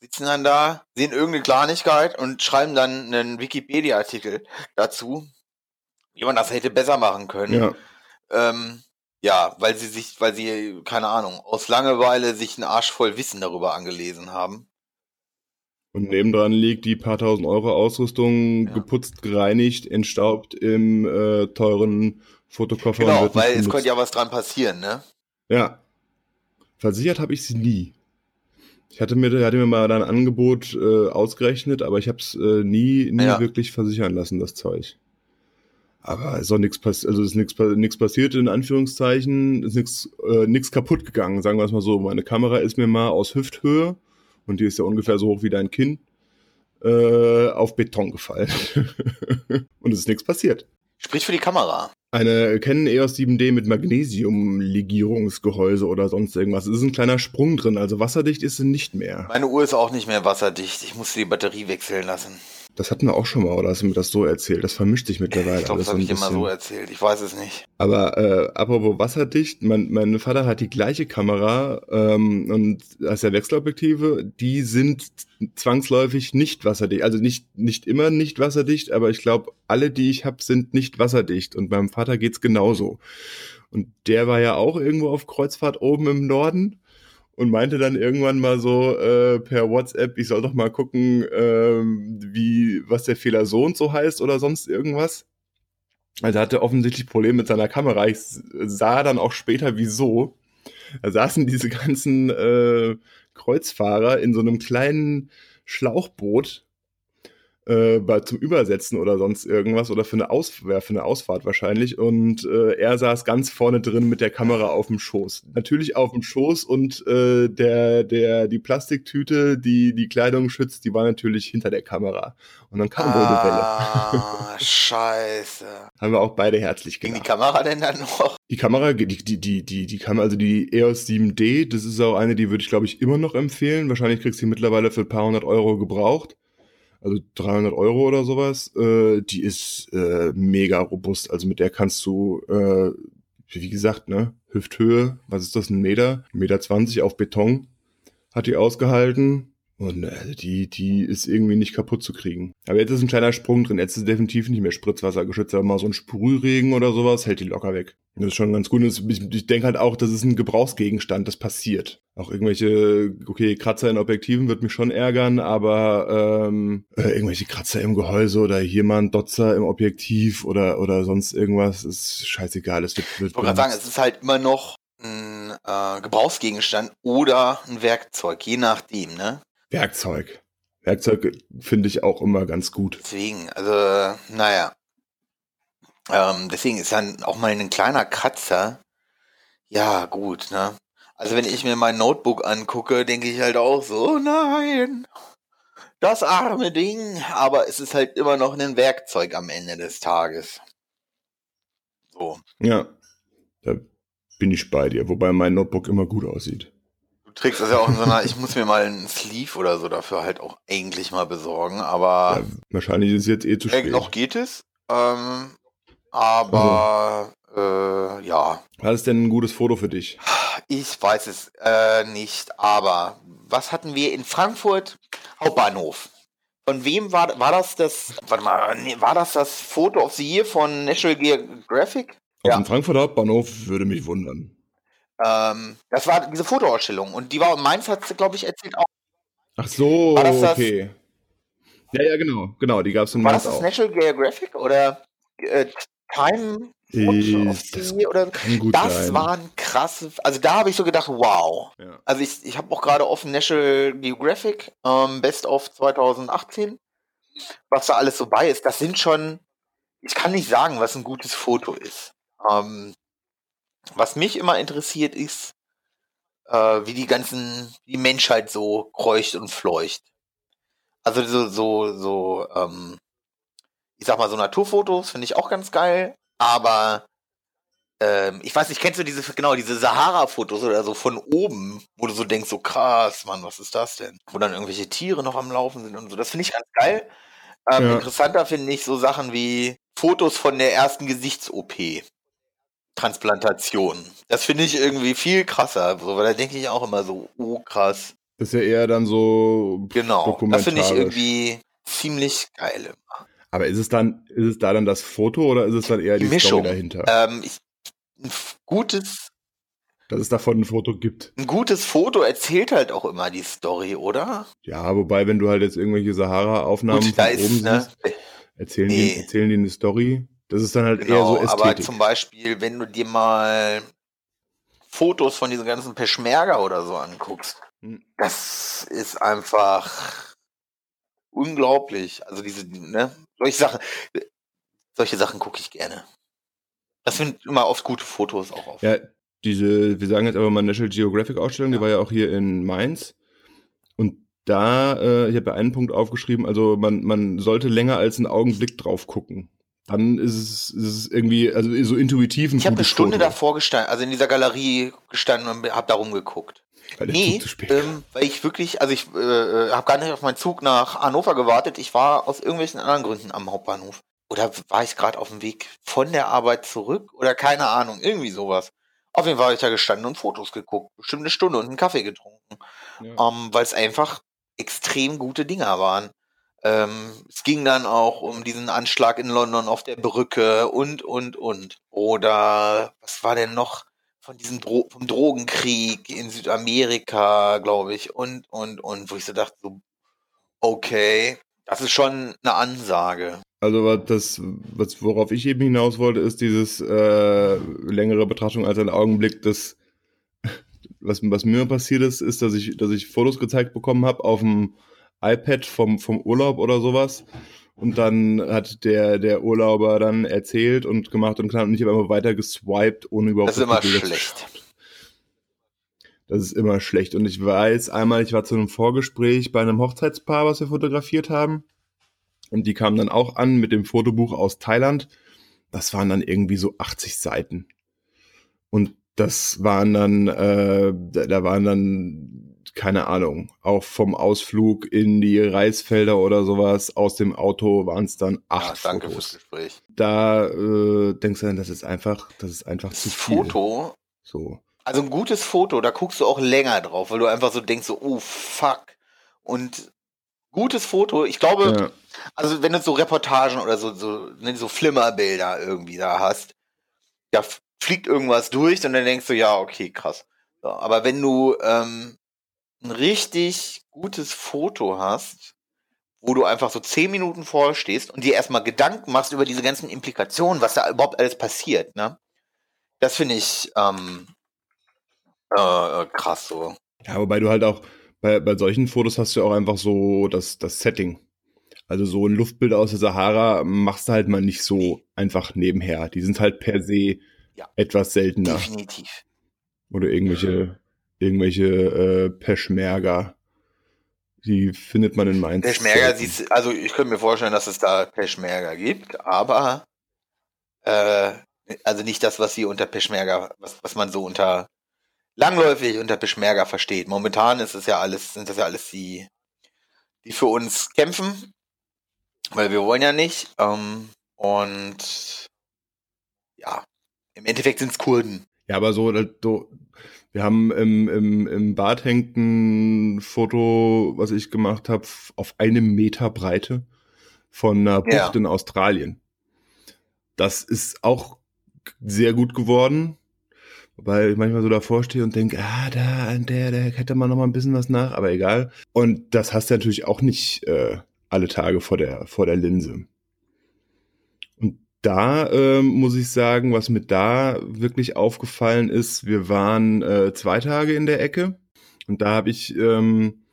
sitzen dann da, sehen irgendeine Kleinigkeit und schreiben dann einen Wikipedia-Artikel dazu, wie man das hätte besser machen können. Ja. Ähm, ja, weil sie sich, weil sie, keine Ahnung, aus Langeweile sich einen Arsch voll Wissen darüber angelesen haben. Und nebendran liegt die paar tausend Euro Ausrüstung, ja. geputzt, gereinigt, entstaubt im äh, teuren Fotokoffer. Genau, weil es könnte ja was dran passieren, ne? Ja. Versichert habe ich sie nie. Ich hatte mir, hatte mir mal ein Angebot äh, ausgerechnet, aber ich habe es äh, nie, nie ja. wirklich versichern lassen, das Zeug. Aber ist auch nichts passiert, also ist nichts passiert in Anführungszeichen, ist nichts äh, nix kaputt gegangen, sagen wir es mal so. Meine Kamera ist mir mal aus Hüfthöhe und die ist ja ungefähr so hoch wie dein Kinn äh, auf Beton gefallen und es ist nichts passiert. Sprich für die Kamera. Eine Canon EOS 7D mit Magnesium-Legierungsgehäuse oder sonst irgendwas. Es ist ein kleiner Sprung drin, also wasserdicht ist sie nicht mehr. Meine Uhr ist auch nicht mehr wasserdicht. Ich musste die Batterie wechseln lassen. Das hatten wir auch schon mal, oder hast du mir das so erzählt? Das vermischt sich mittlerweile. Ich glaube, das habe ich immer so erzählt. Ich weiß es nicht. Aber äh, apropos wasserdicht, mein, mein Vater hat die gleiche Kamera ähm, und als der Wechselobjektive, die sind zwangsläufig nicht wasserdicht. Also nicht, nicht immer nicht wasserdicht, aber ich glaube, alle, die ich habe, sind nicht wasserdicht. Und beim Vater geht's genauso. Und der war ja auch irgendwo auf Kreuzfahrt oben im Norden und meinte dann irgendwann mal so äh, per WhatsApp, ich soll doch mal gucken, äh, wie, was der Fehler so und so heißt oder sonst irgendwas. Also hatte offensichtlich Probleme mit seiner Kamera. Ich sah dann auch später wieso. Da saßen diese ganzen äh, Kreuzfahrer in so einem kleinen Schlauchboot äh, bei, zum Übersetzen oder sonst irgendwas oder für eine, Aus, ja, für eine Ausfahrt wahrscheinlich. Und äh, er saß ganz vorne drin mit der Kamera auf dem Schoß. Natürlich auf dem Schoß und äh, der, der, die Plastiktüte, die die Kleidung schützt, die war natürlich hinter der Kamera. Und dann kam ah, scheiße. Haben wir auch beide herzlich gemacht. Ging die Kamera denn dann noch? Die Kamera, die, die, die, die, die Kamera, also die EOS 7D, das ist auch eine, die würde ich glaube ich immer noch empfehlen. Wahrscheinlich kriegst du die mittlerweile für ein paar hundert Euro gebraucht also 300 Euro oder sowas, äh, die ist äh, mega robust. Also mit der kannst du, äh, wie gesagt, ne, Hüfthöhe, was ist das, ein Meter, Meter 20 auf Beton hat die ausgehalten. Und äh, die, die ist irgendwie nicht kaputt zu kriegen. Aber jetzt ist ein kleiner Sprung drin. Jetzt ist es definitiv nicht mehr Spritzwassergeschützt. Aber mal so ein Sprühregen oder sowas hält die locker weg. Das ist schon ganz gut. Und ich denke halt auch, das ist ein Gebrauchsgegenstand. Das passiert. Auch irgendwelche, okay, Kratzer in Objektiven wird mich schon ärgern, aber ähm, äh, irgendwelche Kratzer im Gehäuse oder hier mal ein Dotzer im Objektiv oder, oder sonst irgendwas ist scheißegal. Es wird, wird ich wollte gerade sagen, es ist halt immer noch ein äh, Gebrauchsgegenstand oder ein Werkzeug, je nachdem, ne? Werkzeug. Werkzeug finde ich auch immer ganz gut. Deswegen, also, naja. Ähm, deswegen ist dann auch mal ein kleiner Kratzer. Ja, gut, ne? Also wenn ich mir mein Notebook angucke, denke ich halt auch so, nein, das arme Ding. Aber es ist halt immer noch ein Werkzeug am Ende des Tages. So. Ja, da bin ich bei dir, wobei mein Notebook immer gut aussieht trägst das ja auch in so einer, ich muss mir mal einen Sleeve oder so dafür halt auch eigentlich mal besorgen, aber. Ja, wahrscheinlich ist es jetzt eh zu spät. noch geht es. Ähm, aber also. äh, ja. Was ist denn ein gutes Foto für dich? Ich weiß es äh, nicht, aber was hatten wir in Frankfurt? Hauptbahnhof. Von wem war, war das das, warte mal, nee, war das das Foto of the Year von National Geographic? Aus ja. dem Frankfurter Hauptbahnhof würde mich wundern. Ähm, das war diese Fotoausstellung und die war in Mainz, hat sie, glaube ich, erzählt auch. Ach so, war das okay. Das, ja, ja, genau, genau, die gab es in Mainz War das, das National Geographic oder äh, Time ich, oder kann gut das sein. waren krasse, also da habe ich so gedacht, wow. Ja. Also ich, ich habe auch gerade offen National Geographic ähm, Best of 2018, was da alles so bei ist. Das sind schon, ich kann nicht sagen, was ein gutes Foto ist. Ähm, was mich immer interessiert ist, äh, wie die ganzen, die Menschheit so kreucht und fleucht. Also so, so, so, ähm, ich sag mal, so Naturfotos finde ich auch ganz geil, aber ähm, ich weiß nicht, kennst du diese, genau, diese Sahara-Fotos oder so von oben, wo du so denkst, so krass, Mann, was ist das denn? Wo dann irgendwelche Tiere noch am Laufen sind und so. Das finde ich ganz geil. Ähm, ja. Interessanter finde ich so Sachen wie Fotos von der ersten Gesichts-OP. Transplantation. Das finde ich irgendwie viel krasser, so, weil da denke ich auch immer so, oh krass. Das ist ja eher dann so. Genau, das finde ich irgendwie ziemlich geil. Aber ist es dann, ist es da dann das Foto oder ist es dann eher die, die Mischung. Story dahinter? Ähm, ich, ein gutes. Dass es davon ein Foto gibt. Ein gutes Foto erzählt halt auch immer die Story, oder? Ja, wobei, wenn du halt jetzt irgendwelche Sahara-Aufnahmen von oben ne? siehst, erzählen, nee. die, erzählen die eine Story. Das ist dann halt genau, eher so Ästhetik. Aber zum Beispiel, wenn du dir mal Fotos von diesen ganzen Peschmerga oder so anguckst, hm. das ist einfach unglaublich. Also diese, ne, solche Sachen, solche Sachen gucke ich gerne. Das sind immer oft gute Fotos auch auf. Ja, diese, wir sagen jetzt aber mal National Geographic Ausstellung, ja. die war ja auch hier in Mainz. Und da, äh, ich habe ja einen Punkt aufgeschrieben, also man, man sollte länger als einen Augenblick drauf gucken dann ist es, ist es irgendwie also so intuitiv ein Ich habe eine Stunde Foto. davor gestanden, also in dieser Galerie gestanden und habe darum geguckt. Weil nee, ähm, weil ich wirklich, also ich äh, äh habe gar nicht auf meinen Zug nach Hannover gewartet. Ich war aus irgendwelchen anderen Gründen am Hauptbahnhof. Oder war ich gerade auf dem Weg von der Arbeit zurück? Oder keine Ahnung, irgendwie sowas. Auf jeden Fall habe ich da gestanden und Fotos geguckt. Bestimmt eine Stunde und einen Kaffee getrunken. Ja. Ähm, weil es einfach extrem gute Dinger waren. Ähm, es ging dann auch um diesen Anschlag in London auf der Brücke und, und, und. Oder was war denn noch von diesem Dro vom Drogenkrieg in Südamerika, glaube ich, und, und, und, wo ich so dachte, so, okay, das ist schon eine Ansage. Also das, was, worauf ich eben hinaus wollte, ist dieses äh, längere Betrachtung als ein Augenblick des, was, was mir passiert ist, ist, dass ich, dass ich Fotos gezeigt bekommen habe auf dem iPad vom, vom Urlaub oder sowas. Und dann hat der, der Urlauber dann erzählt und gemacht und, und ich habe einfach weiter geswiped, ohne überhaupt Das ist immer schlecht. Das ist immer schlecht. Und ich weiß, einmal, ich war zu einem Vorgespräch bei einem Hochzeitspaar, was wir fotografiert haben. Und die kamen dann auch an mit dem Fotobuch aus Thailand. Das waren dann irgendwie so 80 Seiten. Und das waren dann, äh, da waren dann, keine Ahnung, auch vom Ausflug in die Reisfelder oder sowas, aus dem Auto waren es dann acht ja, danke Fotos. Fürs Gespräch. Da äh, denkst du dann, das ist einfach, das ist einfach das zu viel. Foto. So. Also ein gutes Foto, da guckst du auch länger drauf, weil du einfach so denkst, so, oh fuck. Und gutes Foto, ich glaube, ja. also wenn du so Reportagen oder so, so, ne, so Flimmerbilder irgendwie da hast, da fliegt irgendwas durch und dann denkst du, ja, okay, krass. So, aber wenn du ähm, ein richtig gutes Foto hast, wo du einfach so zehn Minuten vorstehst und dir erstmal Gedanken machst über diese ganzen Implikationen, was da überhaupt alles passiert, ne? Das finde ich ähm, äh, krass so. Ja, wobei du halt auch, bei, bei solchen Fotos hast du auch einfach so das, das Setting. Also so ein Luftbild aus der Sahara machst du halt mal nicht so einfach nebenher. Die sind halt per se ja, etwas seltener. Definitiv. Oder irgendwelche, irgendwelche äh, Peschmerga. Die findet man in Mainz. Peschmerga, siehst, also ich könnte mir vorstellen, dass es da Peschmerga gibt, aber äh, also nicht das, was sie unter Peschmerga, was, was man so unter langläufig unter Peschmerga versteht. Momentan ist es ja alles, sind das ja alles die, die für uns kämpfen, weil wir wollen ja nicht. Ähm, und ja, im Endeffekt sind es Kurden. Ja, aber so, so wir haben im, im, im Bad hängt ein Foto, was ich gemacht habe, auf einem Meter Breite von einer Bucht ja. in Australien. Das ist auch sehr gut geworden, weil ich manchmal so davor stehe und denke, ah, da, an der, der hätte man noch mal ein bisschen was nach, aber egal. Und das hast du natürlich auch nicht äh, alle Tage vor der, vor der Linse da ähm, muss ich sagen, was mir da wirklich aufgefallen ist, wir waren äh, zwei Tage in der Ecke und da habe ich, ähm,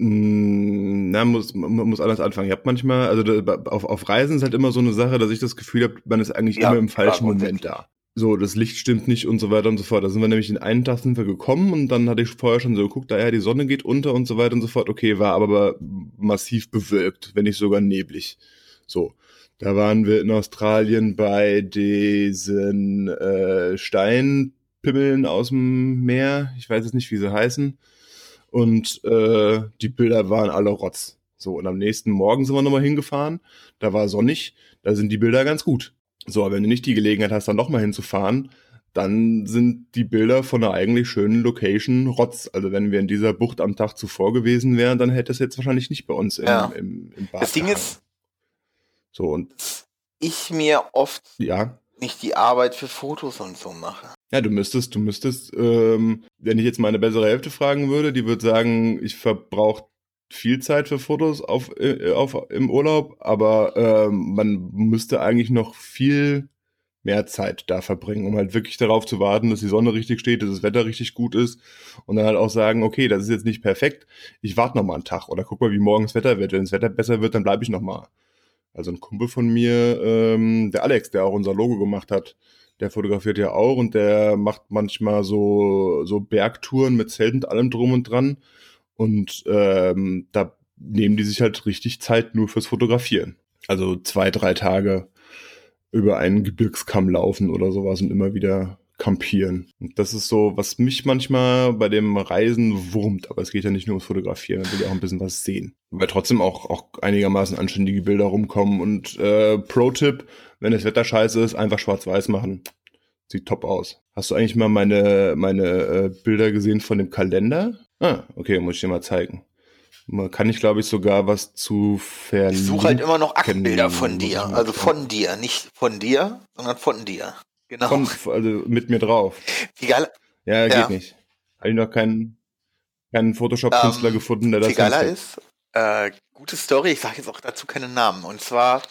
hm, na, muss, muss anders anfangen. Ich habe manchmal, also auf, auf Reisen ist halt immer so eine Sache, dass ich das Gefühl habe, man ist eigentlich ja, immer im falschen Moment da. So, das Licht stimmt nicht und so weiter und so fort. Da sind wir nämlich in einen Tag sind wir gekommen und dann hatte ich vorher schon so geguckt, da ja, die Sonne geht unter und so weiter und so fort. Okay, war aber massiv bewölkt, wenn nicht sogar neblig. So. Da waren wir in Australien bei diesen äh, Steinpimmeln aus dem Meer. Ich weiß jetzt nicht, wie sie heißen. Und äh, die Bilder waren alle Rotz. So, und am nächsten Morgen sind wir nochmal hingefahren. Da war sonnig. Da sind die Bilder ganz gut. So, aber wenn du nicht die Gelegenheit hast, dann nochmal hinzufahren, dann sind die Bilder von einer eigentlich schönen Location Rotz. Also wenn wir in dieser Bucht am Tag zuvor gewesen wären, dann hätte es jetzt wahrscheinlich nicht bei uns im, ja. im, im Bad. Das Ding ist, so und ich mir oft ja. nicht die Arbeit für Fotos und so mache. Ja, du müsstest, du müsstest, ähm, wenn ich jetzt meine bessere Hälfte fragen würde, die würde sagen, ich verbrauche viel Zeit für Fotos auf, äh, auf, im Urlaub, aber ähm, man müsste eigentlich noch viel mehr Zeit da verbringen, um halt wirklich darauf zu warten, dass die Sonne richtig steht, dass das Wetter richtig gut ist und dann halt auch sagen, okay, das ist jetzt nicht perfekt, ich warte noch mal einen Tag oder guck mal, wie morgen das Wetter wird. Wenn das Wetter besser wird, dann bleibe ich noch mal. Also ein Kumpel von mir, ähm, der Alex, der auch unser Logo gemacht hat, der fotografiert ja auch und der macht manchmal so, so Bergtouren mit Zelten und allem drum und dran. Und ähm, da nehmen die sich halt richtig Zeit nur fürs Fotografieren. Also zwei, drei Tage über einen Gebirgskamm laufen oder sowas und immer wieder campieren. Und das ist so, was mich manchmal bei dem Reisen wurmt, aber es geht ja nicht nur ums Fotografieren, man will ja auch ein bisschen was sehen. Weil trotzdem auch, auch einigermaßen anständige Bilder rumkommen und äh, Pro-Tipp, wenn das Wetter scheiße ist, einfach schwarz-weiß machen. Sieht top aus. Hast du eigentlich mal meine, meine äh, Bilder gesehen von dem Kalender? Ah, okay, muss ich dir mal zeigen. Man kann ich, glaube ich, sogar was zu verlinken. Ich suche halt immer noch Aktbilder von dir. Also von dir. Nicht von dir, sondern von dir. Genau. Von, also mit mir drauf. Figala. Ja, geht ja. nicht. Habe ich noch keinen, keinen Photoshop-Künstler ähm, gefunden, der das Figala ist, äh, gute Story, ich sage jetzt auch dazu keinen Namen. Und zwar,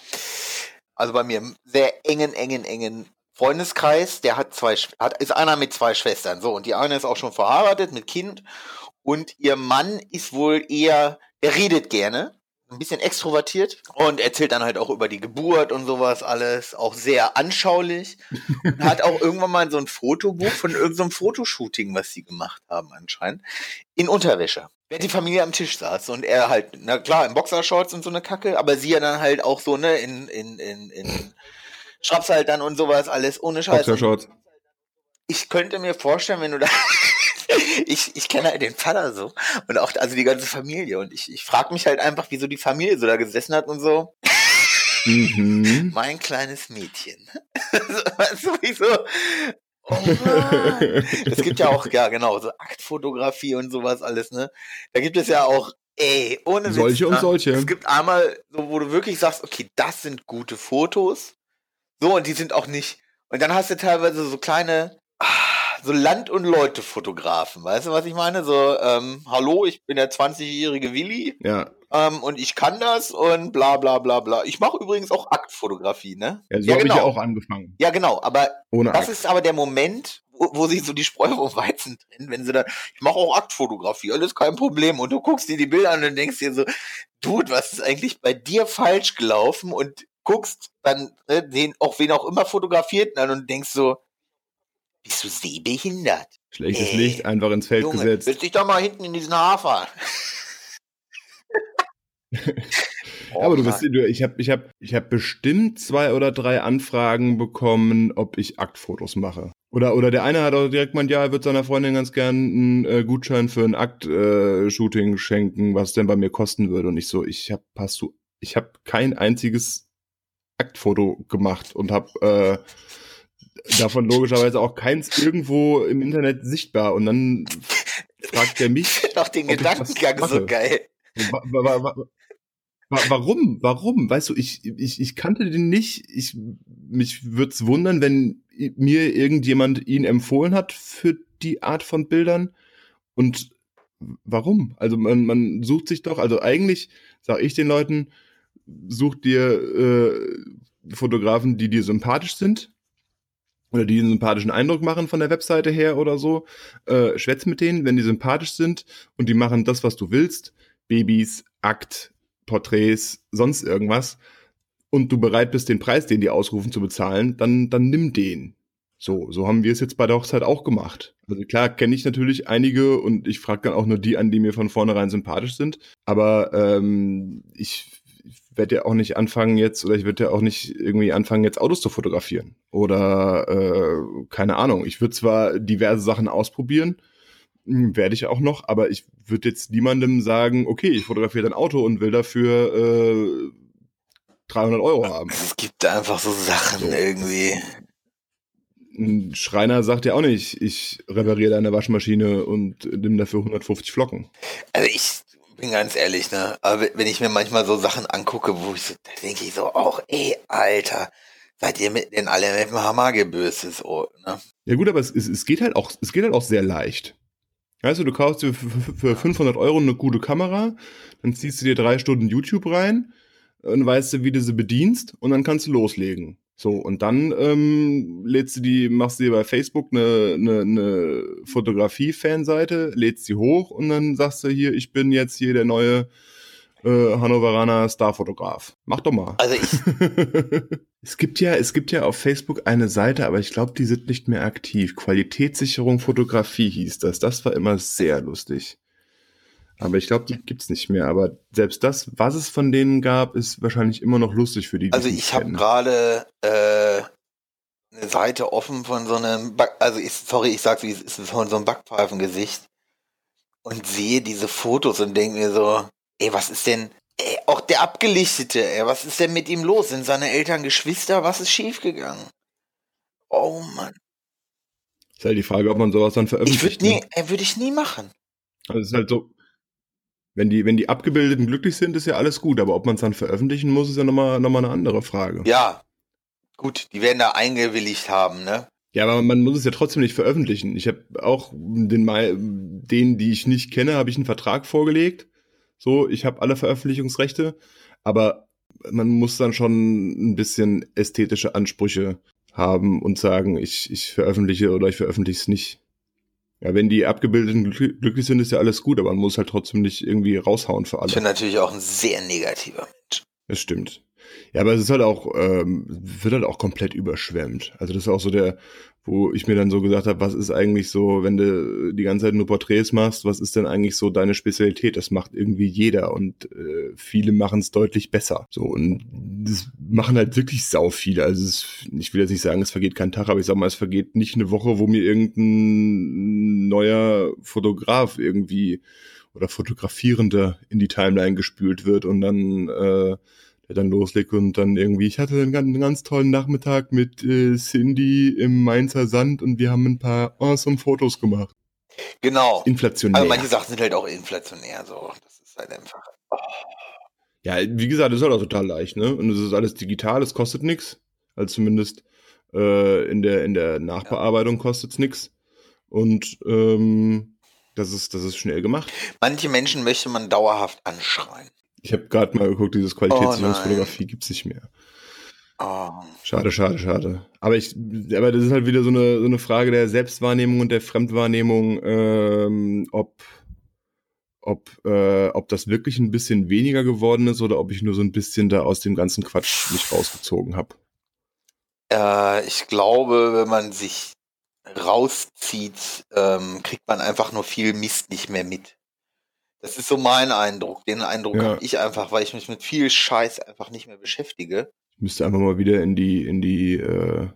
also bei mir im sehr engen, engen, engen Freundeskreis, der hat zwei, hat, ist einer mit zwei Schwestern. So, und die eine ist auch schon verheiratet mit Kind. Und ihr Mann ist wohl eher der redet gerne, ein bisschen extrovertiert und erzählt dann halt auch über die Geburt und sowas alles, auch sehr anschaulich. und hat auch irgendwann mal so ein Fotobuch von irgendeinem Fotoshooting, was sie gemacht haben anscheinend, in Unterwäsche. Während die Familie am Tisch saß und er halt, na klar, in Boxershorts und so eine Kacke, aber sie ja dann halt auch so, ne, in, in, in, in Schrapshaltern und sowas, alles ohne Scheiß. Boxershorts. Ich könnte mir vorstellen, wenn du da ich, ich kenne halt den Vater so und auch also die ganze Familie und ich, ich frage mich halt einfach, wieso die Familie so da gesessen hat und so. Mhm. Mein kleines Mädchen. weißt du, wieso? Oh Mann. Es gibt ja auch, ja genau, so Aktfotografie und sowas alles, ne? Da gibt es ja auch, ey, ohne Solche Witz, und ne? solche. Es gibt einmal, so, wo du wirklich sagst, okay, das sind gute Fotos. So, und die sind auch nicht. Und dann hast du teilweise so kleine, so Land- und Leute-Fotografen, weißt du, was ich meine? So, ähm, hallo, ich bin der 20-jährige Willi. Ja. Ähm, und ich kann das und bla bla bla bla. Ich mache übrigens auch Aktfotografie, ne? Ja, so ja, habe genau. ich ja auch angefangen. Ja, genau, aber Ohne das Akt. ist aber der Moment, wo, wo sich so die Spreu vom Weizen trennen, wenn sie dann, ich mache auch Aktfotografie, alles kein Problem. Und du guckst dir die Bilder an und denkst dir so, Dude, was ist eigentlich bei dir falsch gelaufen? Und guckst dann äh, den, auch wen auch immer fotografiert an und denkst so, bist du sehbehindert? Schlechtes Ey, Licht einfach ins Feld Junge, gesetzt. Willst dich doch mal hinten in diesen Hafer. oh, aber du du, ich habe ich hab, ich hab bestimmt zwei oder drei Anfragen bekommen, ob ich Aktfotos mache. Oder, oder der eine hat auch direkt gemeint, ja, er wird seiner Freundin ganz gern einen äh, Gutschein für ein Akt-Shooting äh, schenken, was denn bei mir kosten würde. Und ich so, ich hab, hast du, ich habe kein einziges Aktfoto gemacht und habe äh, davon logischerweise auch keins irgendwo im Internet sichtbar. Und dann fragt er mich. Doch den Gedankengang so geil. Warum? Warum? Weißt du, ich, ich, ich kannte den nicht. Ich, mich würde es wundern, wenn mir irgendjemand ihn empfohlen hat für die Art von Bildern. Und warum? Also man, man sucht sich doch, also eigentlich sage ich den Leuten, such dir äh, Fotografen, die dir sympathisch sind oder die einen sympathischen Eindruck machen von der Webseite her oder so. Äh, schwätz mit denen, wenn die sympathisch sind und die machen das, was du willst. Babys, Akt, Porträts, sonst irgendwas. Und du bereit bist, den Preis, den die ausrufen, zu bezahlen, dann, dann nimm den. So, so haben wir es jetzt bei der Hochzeit auch gemacht. Also klar kenne ich natürlich einige und ich frage dann auch nur die an, die mir von vornherein sympathisch sind. Aber ähm, ich werde ja auch nicht anfangen jetzt, oder ich werde ja auch nicht irgendwie anfangen, jetzt Autos zu fotografieren. Oder äh, keine Ahnung. Ich würde zwar diverse Sachen ausprobieren, hm, werde ich auch noch, aber ich würde jetzt niemandem sagen, okay, ich fotografiere ein Auto und will dafür äh, 300 Euro haben. Es gibt einfach so Sachen so. irgendwie. Ein Schreiner sagt ja auch nicht, ich repariere deine Waschmaschine und nimm dafür 150 Flocken. Also ich bin ganz ehrlich, ne? Aber wenn ich mir manchmal so Sachen angucke, wo ich so, da denke ich so, auch, ey, Alter, seid ihr mit den alle mit dem Hammer gebürstet, so, ne? Ja gut, aber es, es, es geht halt auch, es geht halt auch sehr leicht. Weißt du, du kaufst dir für, für 500 Euro eine gute Kamera, dann ziehst du dir drei Stunden YouTube rein und weißt du, wie du sie bedienst und dann kannst du loslegen. So, und dann ähm, lädst du die, machst du dir bei Facebook eine, eine, eine Fotografie-Fanseite, lädst sie hoch und dann sagst du hier, ich bin jetzt hier der neue äh, Hannoveraner Starfotograf. Mach doch mal. Also ich. es gibt ja, es gibt ja auf Facebook eine Seite, aber ich glaube, die sind nicht mehr aktiv. Qualitätssicherung Fotografie hieß das. Das war immer sehr lustig. Aber ich glaube, die gibt's nicht mehr. Aber selbst das, was es von denen gab, ist wahrscheinlich immer noch lustig für die. die also ich habe gerade äh, eine Seite offen von so einem, Back also ich, sorry, ich sag's wie es ist, von so einem Backpfeifengesicht und sehe diese Fotos und denke mir so, ey, was ist denn, ey, auch der Abgelichtete, ey, was ist denn mit ihm los? Sind seine Eltern Geschwister? Was ist schiefgegangen? Oh Mann. Ist halt die Frage, ob man sowas dann veröffentlicht. Ich würde nie, ne? würde ich nie machen. Also es ist halt so, wenn die, wenn die Abgebildeten glücklich sind, ist ja alles gut, aber ob man es dann veröffentlichen muss, ist ja nochmal noch mal eine andere Frage. Ja, gut, die werden da eingewilligt haben, ne? Ja, aber man muss es ja trotzdem nicht veröffentlichen. Ich habe auch den, denen, die ich nicht kenne, habe ich einen Vertrag vorgelegt. So, ich habe alle Veröffentlichungsrechte, aber man muss dann schon ein bisschen ästhetische Ansprüche haben und sagen, ich, ich veröffentliche oder ich veröffentliche es nicht. Ja, wenn die Abgebildeten glücklich sind, ist ja alles gut, aber man muss halt trotzdem nicht irgendwie raushauen für alle. Ich bin natürlich auch ein sehr negativer Mensch. Das stimmt. Ja, aber es ist halt auch, ähm, wird halt auch komplett überschwemmt. Also das ist auch so der, wo ich mir dann so gesagt habe, was ist eigentlich so, wenn du die ganze Zeit nur Porträts machst, was ist denn eigentlich so deine Spezialität? Das macht irgendwie jeder und äh, viele machen es deutlich besser. So und das machen halt wirklich sau viele. Also es, ich will jetzt nicht sagen, es vergeht kein Tag, aber ich sag mal, es vergeht nicht eine Woche, wo mir irgendein neuer Fotograf irgendwie oder Fotografierender in die Timeline gespült wird und dann äh, der dann loslegt und dann irgendwie, ich hatte einen ganz, einen ganz tollen Nachmittag mit äh, Cindy im Mainzer Sand und wir haben ein paar awesome Fotos gemacht. Genau. Inflationär. Also manche Sachen sind halt auch inflationär, so. Das ist halt einfach. Oh. Ja, wie gesagt, das ist halt auch total leicht, ne? Und es ist alles digital, es kostet nichts. Also zumindest äh, in, der, in der Nachbearbeitung ja. kostet es nichts. Und ähm, das ist, das ist schnell gemacht. Manche Menschen möchte man dauerhaft anschreien. Ich habe gerade mal geguckt, dieses Qualitätssicherungsfotografie oh gibt es nicht mehr. Oh. Schade, schade, schade. Aber ich, aber das ist halt wieder so eine, so eine Frage der Selbstwahrnehmung und der Fremdwahrnehmung, ähm, ob, ob, äh, ob das wirklich ein bisschen weniger geworden ist oder ob ich nur so ein bisschen da aus dem ganzen Quatsch mich rausgezogen habe. Äh, ich glaube, wenn man sich rauszieht, ähm, kriegt man einfach nur viel Mist nicht mehr mit. Das ist so mein Eindruck. Den Eindruck ja. habe ich einfach, weil ich mich mit viel Scheiß einfach nicht mehr beschäftige. Ich müsste einfach mal wieder in die, in die äh,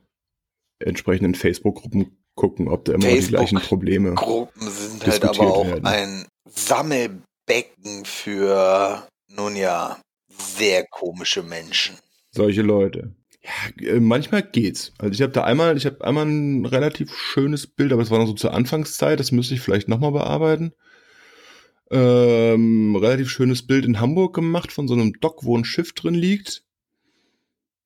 entsprechenden Facebook-Gruppen gucken, ob da immer die gleichen Probleme. Gruppen sind halt aber auch werden. ein Sammelbecken für, nun ja, sehr komische Menschen. Solche Leute. Ja, äh, manchmal geht's. Also ich habe da einmal, ich habe einmal ein relativ schönes Bild, aber es war noch so zur Anfangszeit, das müsste ich vielleicht nochmal bearbeiten ähm, relativ schönes Bild in Hamburg gemacht von so einem Dock, wo ein Schiff drin liegt.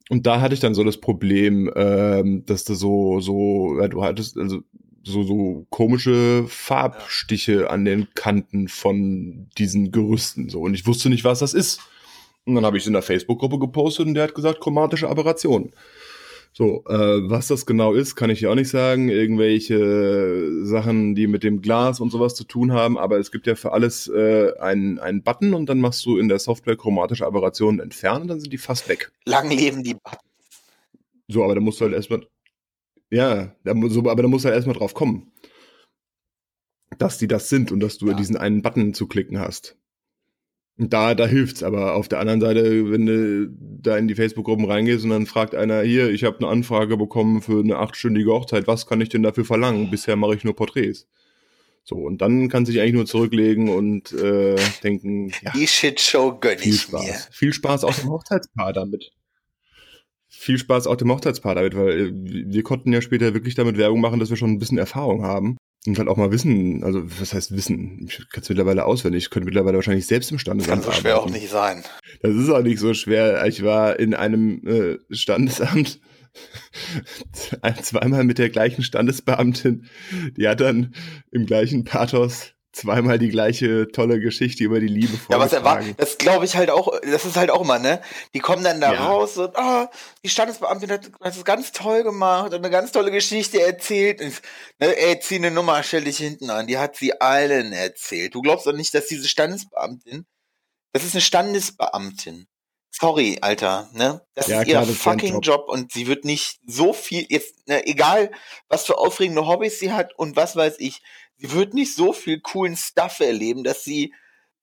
Und da hatte ich dann so das Problem, ähm, dass du so, so, ja, du hattest also so, so komische Farbstiche an den Kanten von diesen Gerüsten. So. Und ich wusste nicht, was das ist. Und dann habe ich es in der Facebook-Gruppe gepostet und der hat gesagt, chromatische Aberration. So, äh, was das genau ist, kann ich ja auch nicht sagen. Irgendwelche Sachen, die mit dem Glas und sowas zu tun haben, aber es gibt ja für alles äh, einen, einen Button und dann machst du in der Software chromatische Aberrationen entfernen, dann sind die fast weg. Lang leben die Buttons. So, aber da musst du halt erstmal. Ja, da, so, aber da musst du halt erstmal drauf kommen. Dass die das sind und dass du ja. diesen einen Button zu klicken hast. Da, da hilft's, aber auf der anderen Seite, wenn du da in die Facebook-Gruppen reingehst und dann fragt einer, hier, ich habe eine Anfrage bekommen für eine achtstündige Hochzeit, was kann ich denn dafür verlangen? Bisher mache ich nur Porträts. So, und dann kann sich eigentlich nur zurücklegen und äh, denken, ja, die Shitshow gönn viel ich Spaß. mir. Viel Spaß auch dem Hochzeitspaar damit. Viel Spaß auch dem Hochzeitspaar damit, weil wir konnten ja später wirklich damit Werbung machen, dass wir schon ein bisschen Erfahrung haben. Und halt auch mal wissen, also was heißt wissen? Ich kann es mittlerweile auswendig. Ich könnte mittlerweile wahrscheinlich selbst im Standesamt Kann so schwer auch nicht sein. Das ist auch nicht so schwer. Ich war in einem äh, Standesamt zweimal mit der gleichen Standesbeamtin. Die hat dann im gleichen Pathos zweimal die gleiche tolle Geschichte über die Liebe Ja, was er war, das glaube ich halt auch, das ist halt auch immer, ne? Die kommen dann da ja. raus und, ah, oh, die Standesbeamtin hat, hat es ganz toll gemacht und eine ganz tolle Geschichte erzählt. Und, ne, ey, zieh eine Nummer, stell dich hinten an. Die hat sie allen erzählt. Du glaubst doch nicht, dass diese Standesbeamtin, das ist eine Standesbeamtin. Sorry, Alter, ne? Das ja, ist ihr fucking Job. Job. und sie wird nicht so viel, jetzt, ne, egal, was für aufregende Hobbys sie hat und was weiß ich, sie wird nicht so viel coolen Stuff erleben, dass sie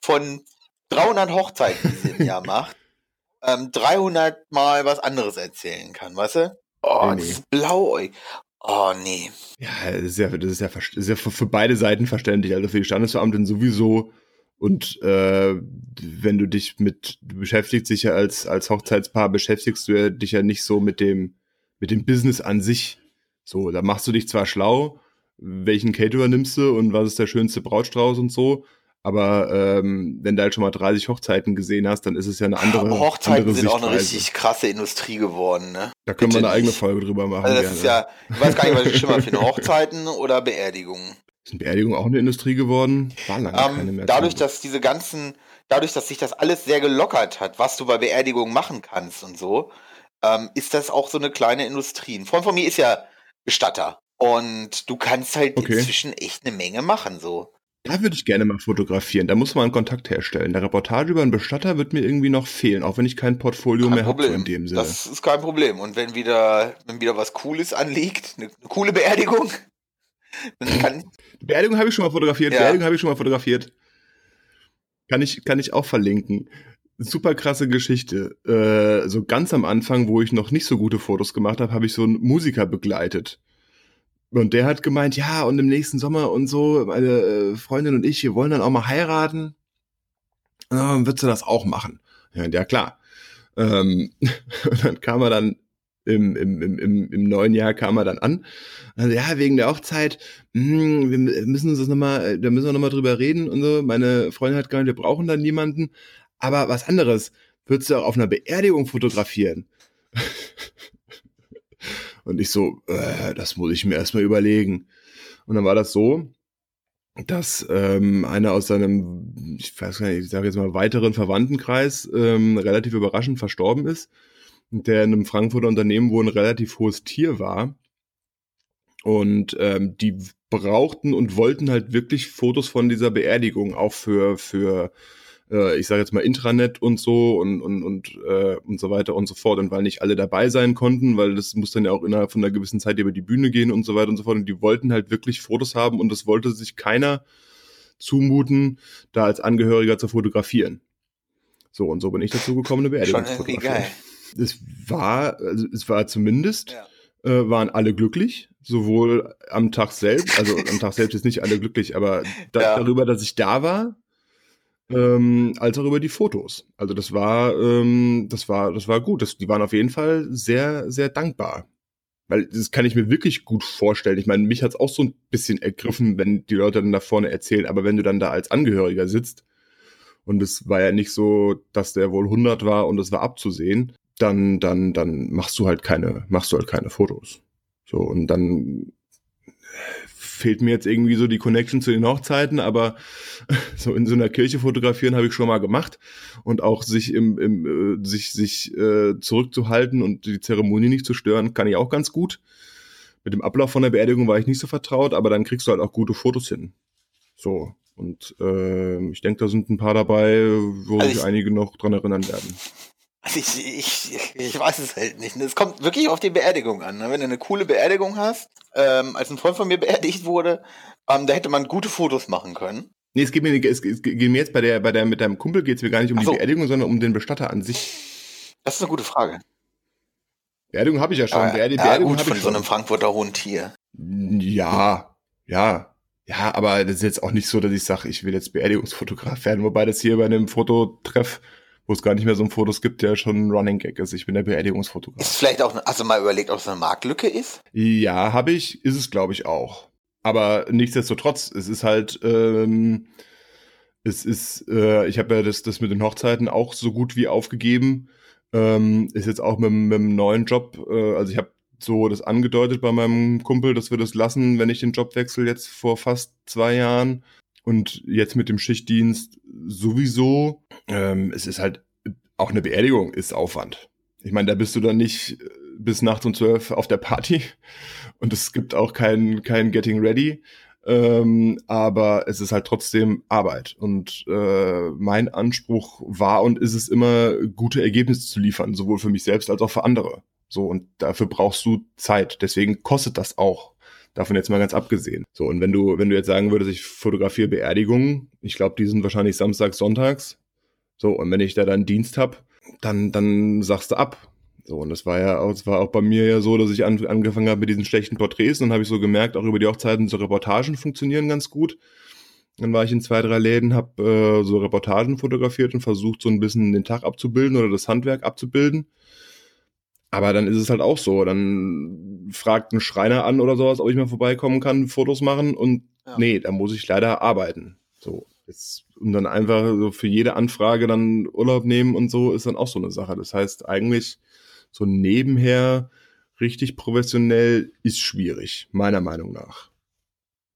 von 300 Hochzeiten, die sie im Jahr macht, ähm, 300 Mal was anderes erzählen kann, weißt du? Oh, nee, nee. Blauäugig. Oh, nee. Ja, das ist ja, das ist ja, das ist ja für, für, beide Seiten verständlich. Also für die Standesbeamtin sowieso. Und äh, wenn du dich mit, du beschäftigst dich ja als, als Hochzeitspaar, beschäftigst du ja dich ja nicht so mit dem, mit dem Business an sich. So, da machst du dich zwar schlau, welchen Caterer nimmst du und was ist der schönste Brautstrauß und so. Aber ähm, wenn du halt schon mal 30 Hochzeiten gesehen hast, dann ist es ja eine andere Hochzeiten andere sind auch eine richtig krasse Industrie geworden. Ne? Da können Bitte wir eine eigene Folge drüber machen. Also das gerne. ist ja, ich weiß gar nicht, was ich schlimmer finde, Hochzeiten oder Beerdigungen. Ist Beerdigungen auch eine Industrie geworden? War lange ähm, keine mehr. Dadurch, dass diese ganzen, dadurch, dass sich das alles sehr gelockert hat, was du bei Beerdigungen machen kannst und so, ähm, ist das auch so eine kleine Industrie. Ein Freund von mir ist ja Bestatter. Und du kannst halt okay. inzwischen echt eine Menge machen, so. Da würde ich gerne mal fotografieren. Da muss man einen Kontakt herstellen. Der Reportage über einen Bestatter wird mir irgendwie noch fehlen, auch wenn ich kein Portfolio kein mehr habe so in dem Sinne. Das ist kein Problem. Und wenn wieder, wenn wieder was Cooles anliegt, eine, eine coole Beerdigung, dann kann Beerdigung habe ich schon mal fotografiert. Ja. Beerdigung habe ich schon mal fotografiert. Kann ich, kann ich auch verlinken. Super krasse Geschichte. Äh, so ganz am Anfang, wo ich noch nicht so gute Fotos gemacht habe, habe ich so einen Musiker begleitet. Und der hat gemeint, ja, und im nächsten Sommer und so, meine äh, Freundin und ich, wir wollen dann auch mal heiraten. Ähm, würdest du das auch machen? Ja, ja klar. Ähm, und dann kam er dann im, im, im, im neuen Jahr kam er dann an. Also, ja, wegen der Hochzeit, mh, hm, wir müssen uns das nochmal, da müssen wir nochmal drüber reden und so. Meine Freundin hat gemeint, wir brauchen dann niemanden. Aber was anderes, würdest du auch auf einer Beerdigung fotografieren? Und ich so, äh, das muss ich mir erstmal überlegen. Und dann war das so, dass ähm, einer aus seinem, ich weiß gar nicht, ich sage jetzt mal weiteren Verwandtenkreis ähm, relativ überraschend verstorben ist, der in einem Frankfurter Unternehmen wo ein relativ hohes Tier war. Und ähm, die brauchten und wollten halt wirklich Fotos von dieser Beerdigung, auch für, für äh, ich sage jetzt mal Intranet und so und, und, und, äh, und so weiter und so fort. Und weil nicht alle dabei sein konnten, weil das muss dann ja auch innerhalb von einer gewissen Zeit über die Bühne gehen und so weiter und so fort. Und die wollten halt wirklich Fotos haben und das wollte sich keiner zumuten, da als Angehöriger zu fotografieren. So, und so bin ich dazu gekommen, eine Beerdigung zu fotografieren. Es war, also es war zumindest, ja. äh, waren alle glücklich, sowohl am Tag selbst, also am Tag selbst ist nicht alle glücklich, aber da, ja. darüber, dass ich da war, ähm, als auch über die Fotos. Also das war, ähm, das war, das war gut. Das, die waren auf jeden Fall sehr, sehr dankbar. Weil das kann ich mir wirklich gut vorstellen. Ich meine, mich hat's auch so ein bisschen ergriffen, wenn die Leute dann da vorne erzählen. Aber wenn du dann da als Angehöriger sitzt und es war ja nicht so, dass der wohl 100 war und es war abzusehen, dann, dann, dann machst du halt keine, machst du halt keine Fotos. So und dann fehlt mir jetzt irgendwie so die Connection zu den Hochzeiten, aber so in so einer Kirche fotografieren habe ich schon mal gemacht und auch sich im, im äh, sich sich äh, zurückzuhalten und die Zeremonie nicht zu stören, kann ich auch ganz gut. Mit dem Ablauf von der Beerdigung war ich nicht so vertraut, aber dann kriegst du halt auch gute Fotos hin. So und äh, ich denke, da sind ein paar dabei, wo also sich einige noch dran erinnern werden. Also ich, ich, ich weiß es halt nicht. Es kommt wirklich auf die Beerdigung an. Ne? Wenn du eine coole Beerdigung hast, ähm, als ein Freund von mir beerdigt wurde, ähm, da hätte man gute Fotos machen können. Nee, es geht mir, es, es geht mir jetzt bei der, bei der, mit deinem Kumpel geht es mir gar nicht um so. die Beerdigung, sondern um den Bestatter an sich. Das ist eine gute Frage. Beerdigung habe ich ja schon. Ja, Beerdigung, ja, gut, von so einem Frankfurter hohen Tier. Ja, ja. Ja, aber das ist jetzt auch nicht so, dass ich sage, ich will jetzt Beerdigungsfotograf werden, wobei das hier bei einem Fototreff wo es gar nicht mehr so ein Fotos gibt, der schon ein Running Gag ist. Ich bin der Beerdigungsfotograf. Ist vielleicht auch, hast du mal überlegt, ob es eine Marktlücke ist? Ja, habe ich, ist es glaube ich auch. Aber nichtsdestotrotz, es ist halt, ähm, es ist, äh, ich habe ja das, das mit den Hochzeiten auch so gut wie aufgegeben. Ähm, ist jetzt auch mit, mit dem neuen Job, äh, also ich habe so das angedeutet bei meinem Kumpel, dass wir das lassen, wenn ich den Job wechsle, jetzt vor fast zwei Jahren. Und jetzt mit dem Schichtdienst sowieso. Ähm, es ist halt auch eine Beerdigung ist Aufwand. Ich meine, da bist du dann nicht äh, bis nachts um zwölf auf der Party und es gibt auch kein, kein Getting Ready. Ähm, aber es ist halt trotzdem Arbeit. Und äh, mein Anspruch war und ist es immer, gute Ergebnisse zu liefern, sowohl für mich selbst als auch für andere. So, und dafür brauchst du Zeit. Deswegen kostet das auch. Davon jetzt mal ganz abgesehen. So, und wenn du, wenn du jetzt sagen würdest, ich fotografiere Beerdigungen, ich glaube, die sind wahrscheinlich samstags, sonntags. So, und wenn ich da dann Dienst hab, dann, dann sagst du ab. So, und das war ja auch, das war auch bei mir ja so, dass ich an, angefangen habe mit diesen schlechten Porträts. Und dann habe ich so gemerkt, auch über die Hochzeiten so Reportagen funktionieren ganz gut. Dann war ich in zwei, drei Läden, habe äh, so Reportagen fotografiert und versucht, so ein bisschen den Tag abzubilden oder das Handwerk abzubilden. Aber dann ist es halt auch so. Dann fragt ein Schreiner an oder sowas, ob ich mal vorbeikommen kann, Fotos machen und ja. nee, da muss ich leider arbeiten. So. Jetzt, und dann einfach so für jede Anfrage dann Urlaub nehmen und so ist dann auch so eine Sache. Das heißt, eigentlich so nebenher richtig professionell ist schwierig, meiner Meinung nach.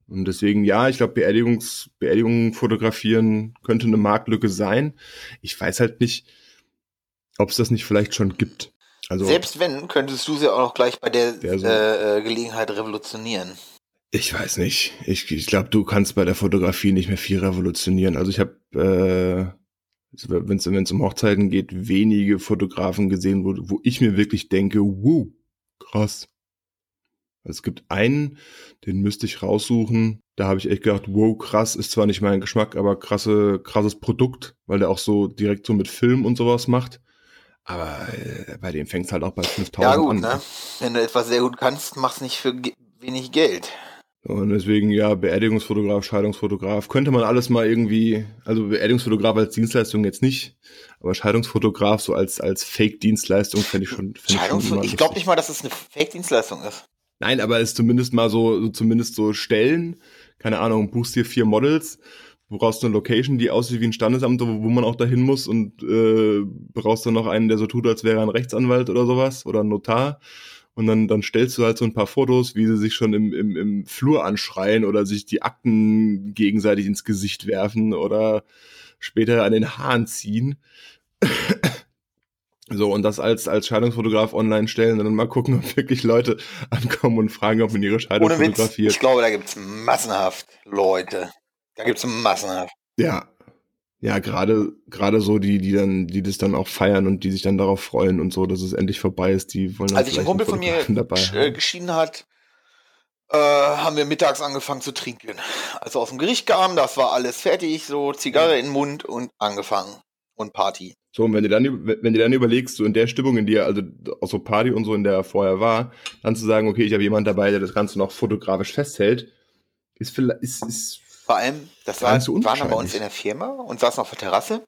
Und deswegen, ja, ich glaube, Beerdigungs, Beerdigungen fotografieren könnte eine Marktlücke sein. Ich weiß halt nicht, ob es das nicht vielleicht schon gibt. Also, Selbst wenn, könntest du sie auch noch gleich bei der, der so, äh, äh, Gelegenheit revolutionieren. Ich weiß nicht. Ich, ich glaube, du kannst bei der Fotografie nicht mehr viel revolutionieren. Also ich habe, äh, wenn es um Hochzeiten geht, wenige Fotografen gesehen, wo, wo ich mir wirklich denke, wow, krass. Also es gibt einen, den müsste ich raussuchen. Da habe ich echt gedacht, wow, krass, ist zwar nicht mein Geschmack, aber krasse, krasses Produkt, weil der auch so direkt so mit Film und sowas macht. Aber äh, bei dem fängt es halt auch bei 5000 ja, gut, an. Ne? Wenn du etwas sehr gut kannst, mach's nicht für wenig Geld. Und deswegen, ja, Beerdigungsfotograf, Scheidungsfotograf, könnte man alles mal irgendwie, also Beerdigungsfotograf als Dienstleistung jetzt nicht, aber Scheidungsfotograf so als, als Fake-Dienstleistung fände ich schon. Fänd ich, schon ich glaube nicht mal, dass es eine Fake-Dienstleistung ist. Nein, aber es ist zumindest mal so, so, zumindest so Stellen, keine Ahnung, buchst dir vier Models, du brauchst eine Location, die aussieht wie ein Standesamt, wo, wo man auch dahin muss und äh, brauchst dann noch einen, der so tut, als wäre er ein Rechtsanwalt oder sowas oder ein Notar. Und dann, dann stellst du halt so ein paar Fotos, wie sie sich schon im, im, im Flur anschreien oder sich die Akten gegenseitig ins Gesicht werfen oder später an den Haaren ziehen. So, und das als, als Scheidungsfotograf online stellen und dann mal gucken, ob wirklich Leute ankommen und fragen, ob man ihre Scheidung Ohne fotografiert. Ich glaube, da gibt's massenhaft Leute. Da gibt's massenhaft. Ja. Ja, gerade, gerade so die, die dann, die das dann auch feiern und die sich dann darauf freuen und so, dass es endlich vorbei ist, die wollen Als ich ein Kumpel von mir dabei äh, geschieden hat, äh, haben wir mittags angefangen zu trinken. Also aus dem Gericht kam, das war alles fertig, so Zigarre in den Mund und angefangen. Und Party. So, und wenn du dann, wenn du dann überlegst, so in der Stimmung, in der, also auch so Party und so, in der er vorher war, dann zu sagen, okay, ich habe jemanden dabei, der das Ganze noch fotografisch festhält, ist vielleicht, ist, ist Vor allem, das war, so waren wir bei uns in der Firma und saßen auf der Terrasse.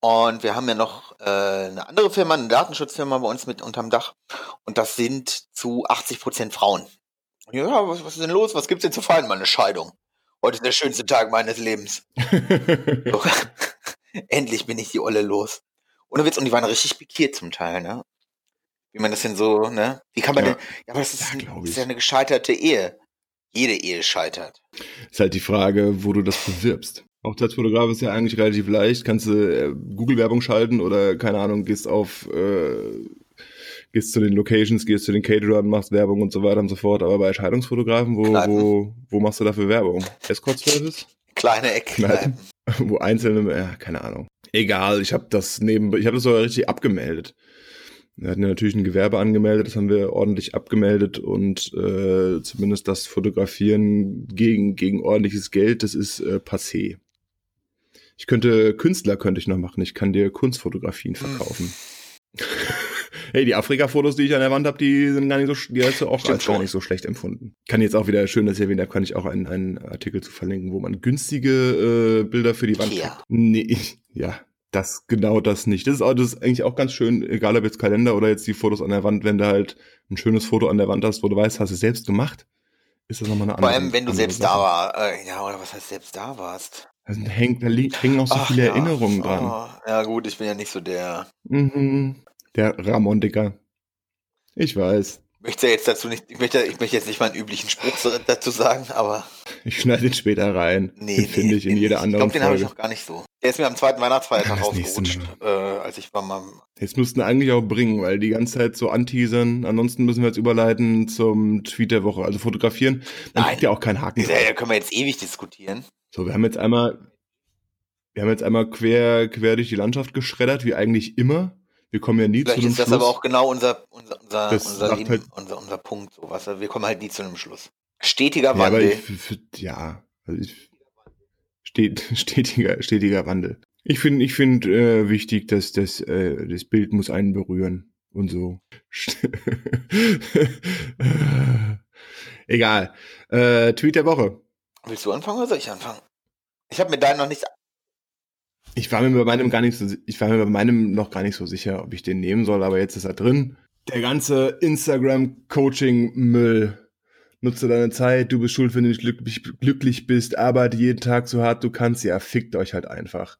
Und wir haben ja noch äh, eine andere Firma, eine Datenschutzfirma bei uns mit unterm Dach. Und das sind zu 80 Prozent Frauen. Ja, was, was ist denn los? Was gibt's denn zu feiern? Meine Scheidung. Heute ist der schönste Tag meines Lebens. Endlich bin ich die Olle los. Ohne Witz, und die waren richtig pikiert zum Teil, ne? Wie man das denn so, ne? Wie kann man ja. denn, ja, aber das ist, ja, das ist ja eine gescheiterte Ehe. Jede Ehe scheitert. Ist halt die Frage, wo du das bewirbst. Hochzeitsfotograf ist ja eigentlich relativ leicht. Kannst du äh, Google-Werbung schalten oder, keine Ahnung, gehst auf, äh, gehst zu den Locations, gehst zu den Caterern, machst Werbung und so weiter und so fort. Aber bei Scheidungsfotografen, wo, wo, wo machst du dafür Werbung? Escort-Service? Kleine Eckkneipen. Wo einzelne, ja, keine Ahnung. Egal, ich habe das neben, ich habe das sogar richtig abgemeldet. Wir hatten ja natürlich ein Gewerbe angemeldet, das haben wir ordentlich abgemeldet und äh, zumindest das Fotografieren gegen, gegen ordentliches Geld, das ist äh, passé. Ich könnte, Künstler könnte ich noch machen, ich kann dir Kunstfotografien hm. verkaufen. hey, die Afrika-Fotos, die ich an der Wand habe, die sind gar nicht so, die hast du auch als gar nicht so schlecht empfunden. Kann jetzt auch wieder schön, dass ihr erwähnt habt, kann ich auch einen, einen Artikel zu verlinken, wo man günstige äh, Bilder für die Wand ja. Nee, ja, das genau das nicht. Das ist, auch, das ist eigentlich auch ganz schön, egal ob jetzt Kalender oder jetzt die Fotos an der Wand, wenn du halt ein schönes Foto an der Wand hast, wo du weißt, hast du es selbst gemacht, ist das nochmal eine andere Vor allem, wenn du selbst Sache. da warst. Äh, ja, oder was heißt selbst da warst? Da, hängt, da hängen noch so Ach, viele ja. Erinnerungen dran. Oh, ja gut, ich bin ja nicht so der... Mhm. Der Ramon-Dicker. Ich weiß. Ich möchte jetzt dazu nicht, ich möchte, ich möchte jetzt nicht mal einen üblichen Spruch dazu sagen, aber. Ich schneide den später rein. Nee, den finde ich in jeder anderen Ich glaube, den habe ich noch gar nicht so. Der ist mir am zweiten Weihnachtsfeiertag rausgerutscht, äh, als ich war mal. Jetzt müssten wir eigentlich auch bringen, weil die ganze Zeit so anteasern. Ansonsten müssen wir jetzt überleiten zum Tweet der Woche. Also fotografieren. Dann Nein. ja auch kein Haken. Ja, da können wir jetzt ewig diskutieren. So, wir haben jetzt einmal, wir haben jetzt einmal quer, quer durch die Landschaft geschreddert, wie eigentlich immer. Wir kommen ja nie Vielleicht zu einem Schluss. ist das aber auch genau unser, unser, unser, unser, Leben, halt unser, unser Punkt. So, was, wir kommen halt nie zu einem Schluss. Stetiger ja, Wandel. Ich, ja, also ich, stet, stetiger, stetiger Wandel. Ich finde ich finde äh, wichtig, dass das, äh, das Bild muss einen berühren und so. Egal. Äh, Tweet der Woche. Willst du anfangen oder soll ich anfangen? Ich habe mir deinen noch nicht ich war mir bei meinem gar nicht so, ich war mir bei meinem noch gar nicht so sicher, ob ich den nehmen soll, aber jetzt ist er drin. Der ganze Instagram-Coaching-Müll. Nutze deine Zeit, du bist schuld, wenn du nicht glücklich, glücklich bist, arbeite jeden Tag so hart du kannst, ja, fickt euch halt einfach.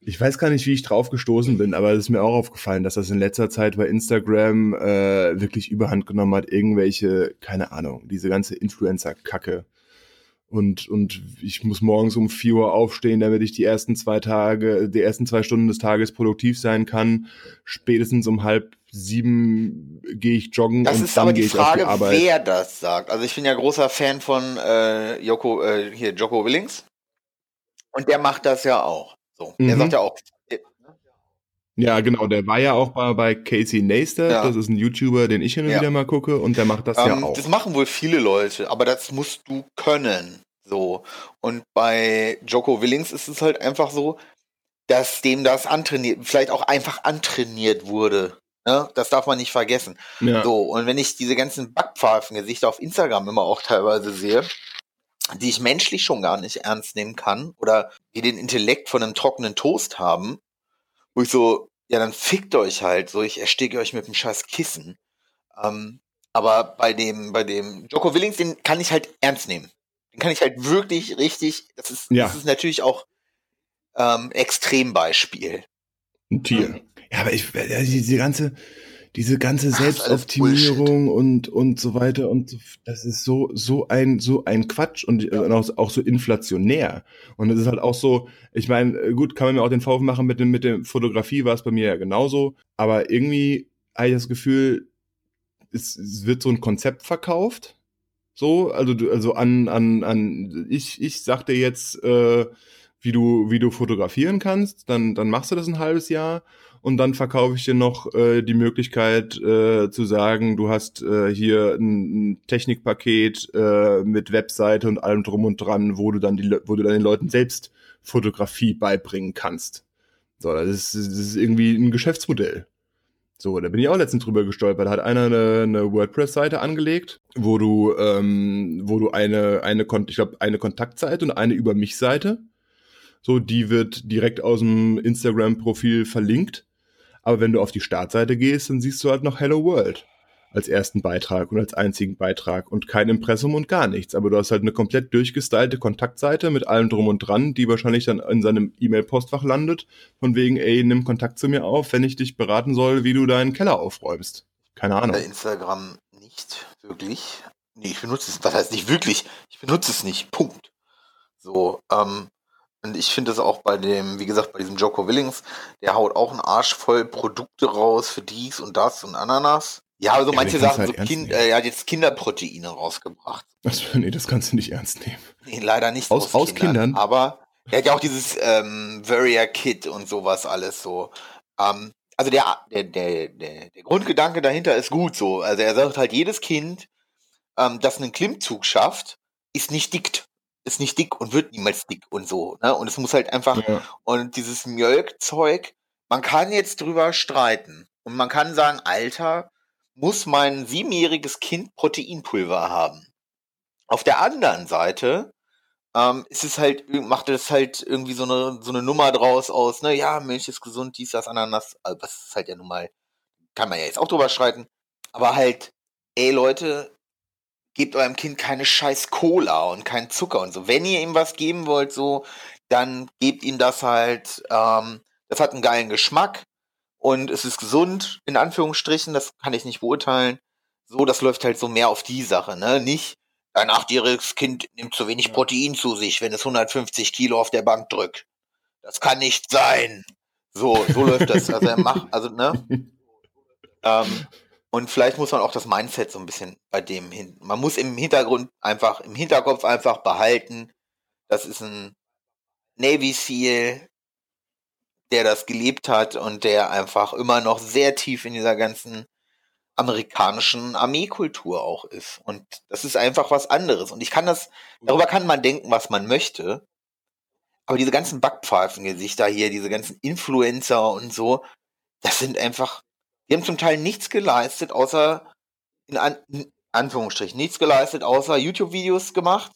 Ich weiß gar nicht, wie ich drauf gestoßen bin, aber es ist mir auch aufgefallen, dass das in letzter Zeit bei Instagram äh, wirklich überhand genommen hat, irgendwelche, keine Ahnung, diese ganze Influencer-Kacke und, und ich muss morgens um vier Uhr aufstehen, damit ich die ersten zwei Tage, die ersten zwei Stunden des Tages produktiv sein kann. Spätestens um halb sieben gehe ich joggen das und ist dann aber die ich Frage, die wer das sagt. Also ich bin ja großer Fan von äh, Joko, äh, hier Joko Willings. Und der macht das ja auch. So, der Mhm. sagt ja auch, Ja, genau, der war ja auch bei, bei Casey Neistat, Ja. das ist ein YouTuber, den ich hin und Ja. wieder mal gucke und der macht das Ähm, ja auch. Das machen wohl viele Leute, aber das musst du können. So. Und bei Joko Willings ist es halt einfach so, dass dem das antrainiert, vielleicht auch einfach antrainiert wurde. Ne? Das darf man nicht vergessen. ja. So, und wenn ich diese ganzen Backpfeifengesichter auf Instagram immer auch teilweise sehe, die ich menschlich schon gar nicht ernst nehmen kann, oder die den Intellekt von einem trockenen Toast haben, wo ich so, ja, dann fickt euch halt, so, ich ersticke euch mit dem scheiß Kissen. Ähm, aber bei dem, bei dem Joko Willings, den kann ich halt ernst nehmen. Den kann ich halt wirklich richtig, das ist, Ja. das ist natürlich auch ähm, Extrembeispiel. Ein Tier. Ja, aber ich, diese ganze, diese ganze Selbstoptimierung und, und so weiter und so, das ist so, so ein, so ein Quatsch und, äh, und auch, auch so inflationär. Und es ist halt auch so, ich meine, äh, gut, kann man mir auch den Vorwurf machen mit dem, mit der Fotografie war es bei mir ja genauso, aber irgendwie habe ich das Gefühl, es, es wird so ein Konzept verkauft. So, also du, also an, an, an, ich, ich sag dir jetzt, äh, wie du, wie du fotografieren kannst, dann, dann machst du das ein halbes Jahr und dann verkaufe ich dir noch äh, die Möglichkeit äh, zu sagen, du hast äh, hier ein, ein Technikpaket äh, mit Webseite und allem drum und dran, wo du dann die, wo du dann den Leuten selbst Fotografie beibringen kannst. So, das ist, das ist irgendwie ein Geschäftsmodell. So, da bin ich auch letztens drüber gestolpert. Da hat einer eine, eine WordPress-Seite angelegt, wo du, ähm, wo du eine, eine, ich glaube, eine Kontaktseite und eine über mich Seite. So, die wird direkt aus dem Instagram-Profil verlinkt. Aber wenn du auf die Startseite gehst, dann siehst du halt noch Hello World als ersten Beitrag und als einzigen Beitrag und kein Impressum und gar nichts. Aber du hast halt eine komplett durchgestylte Kontaktseite mit allem drum und dran, die wahrscheinlich dann in seinem E-Mail-Postfach landet. Von wegen, ey, nimm Kontakt zu mir auf, wenn ich dich beraten soll, wie du deinen Keller aufräumst. Keine Ahnung. Bei Instagram nicht wirklich. Nee, ich benutze es, was heißt nicht wirklich? Ich benutze es nicht. Punkt. So, ähm, und ich finde es auch bei dem, wie gesagt, bei diesem Joko Willings, der haut auch einen Arsch voll Produkte raus für dies und das und Ananas. Ja, also Ja, manche Sachen, so halt ernst kind, äh, er hat jetzt Kinderproteine rausgebracht. Also, nee, das kannst du nicht ernst nehmen. Nee, leider nicht Aus- aus Kindern? Aber er hat ja auch dieses ähm, Warrior Kit und sowas alles so. Ähm, also der, der, der, der, der Grundgedanke dahinter ist gut so. Also er sagt halt, jedes Kind, ähm, das einen Klimmzug schafft, ist nicht dick. Ist nicht dick und wird niemals dick und so. Ne? Und es muss halt einfach, Ja. und dieses Mjölkzeug, man kann jetzt drüber streiten. Und man kann sagen, Alter, muss mein siebenjähriges Kind Proteinpulver haben? Auf der anderen Seite ähm, ist es halt, macht es halt irgendwie so eine, so eine Nummer draus aus, ne, ja, Milch ist gesund, dies, das, Ananas, also das ist halt ja nun mal, kann man ja jetzt auch drüber streiten, aber halt, ey Leute, gebt eurem Kind keine scheiß Cola und keinen Zucker und so. Wenn ihr ihm was geben wollt, so, dann gebt ihm das halt, ähm, das hat einen geilen Geschmack und es ist gesund, in Anführungsstrichen, das kann ich nicht beurteilen. So, das läuft halt so mehr auf die Sache, ne? Nicht, ein achtjähriges Kind nimmt zu wenig Protein zu sich, wenn es 150 Kilo auf der Bank drückt. Das kann nicht sein. So, so läuft das. Also er macht, also, ne? Ähm, und vielleicht muss man auch das Mindset so ein bisschen bei dem hin. Man muss im Hintergrund einfach, im Hinterkopf einfach behalten, das ist ein Navy SEAL, der das gelebt hat und der einfach immer noch sehr tief in dieser ganzen amerikanischen Armeekultur auch ist. Und das ist einfach was anderes. Und ich kann das, darüber kann man denken, was man möchte. Aber diese ganzen Backpfeifengesichter hier, diese ganzen Influencer und so, das sind einfach, die haben zum Teil nichts geleistet, außer, in, An Anführungsstrichen, nichts geleistet, außer YouTube-Videos gemacht,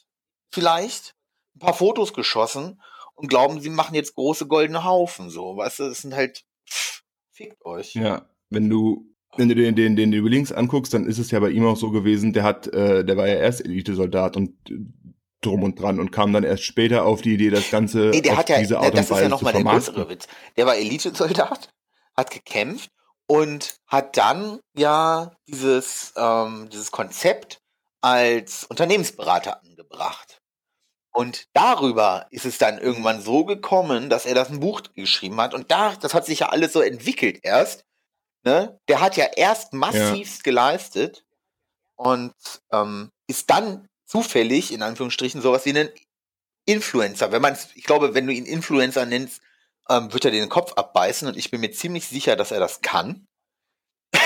vielleicht, ein paar Fotos geschossen und glauben, sie machen jetzt große goldene Haufen, so, weißt du, das sind halt, pff, fickt euch. Ja, wenn du wenn du den, den, den Links anguckst, dann ist es ja bei ihm auch so gewesen, der hat, äh, der war ja erst Elitesoldat und äh, drum und dran und kam dann erst später auf die Idee, das Ganze Nee, der auf hat ja, diese Art das und ist ja Weise zu nochmal der größere Witz. Der war Elitesoldat, hat gekämpft und hat dann ja dieses, ähm, dieses Konzept als Unternehmensberater angebracht. Und darüber ist es dann irgendwann so gekommen, dass er das ein Buch geschrieben hat. Und da, das hat sich ja alles so entwickelt erst. ne, der hat ja erst massivst ja. geleistet und ähm, ist dann zufällig, in Anführungsstrichen, sowas wie ein Influencer. Wenn man ich glaube, wenn du ihn Influencer nennst, ähm, wird er den Kopf abbeißen und ich bin mir ziemlich sicher, dass er das kann.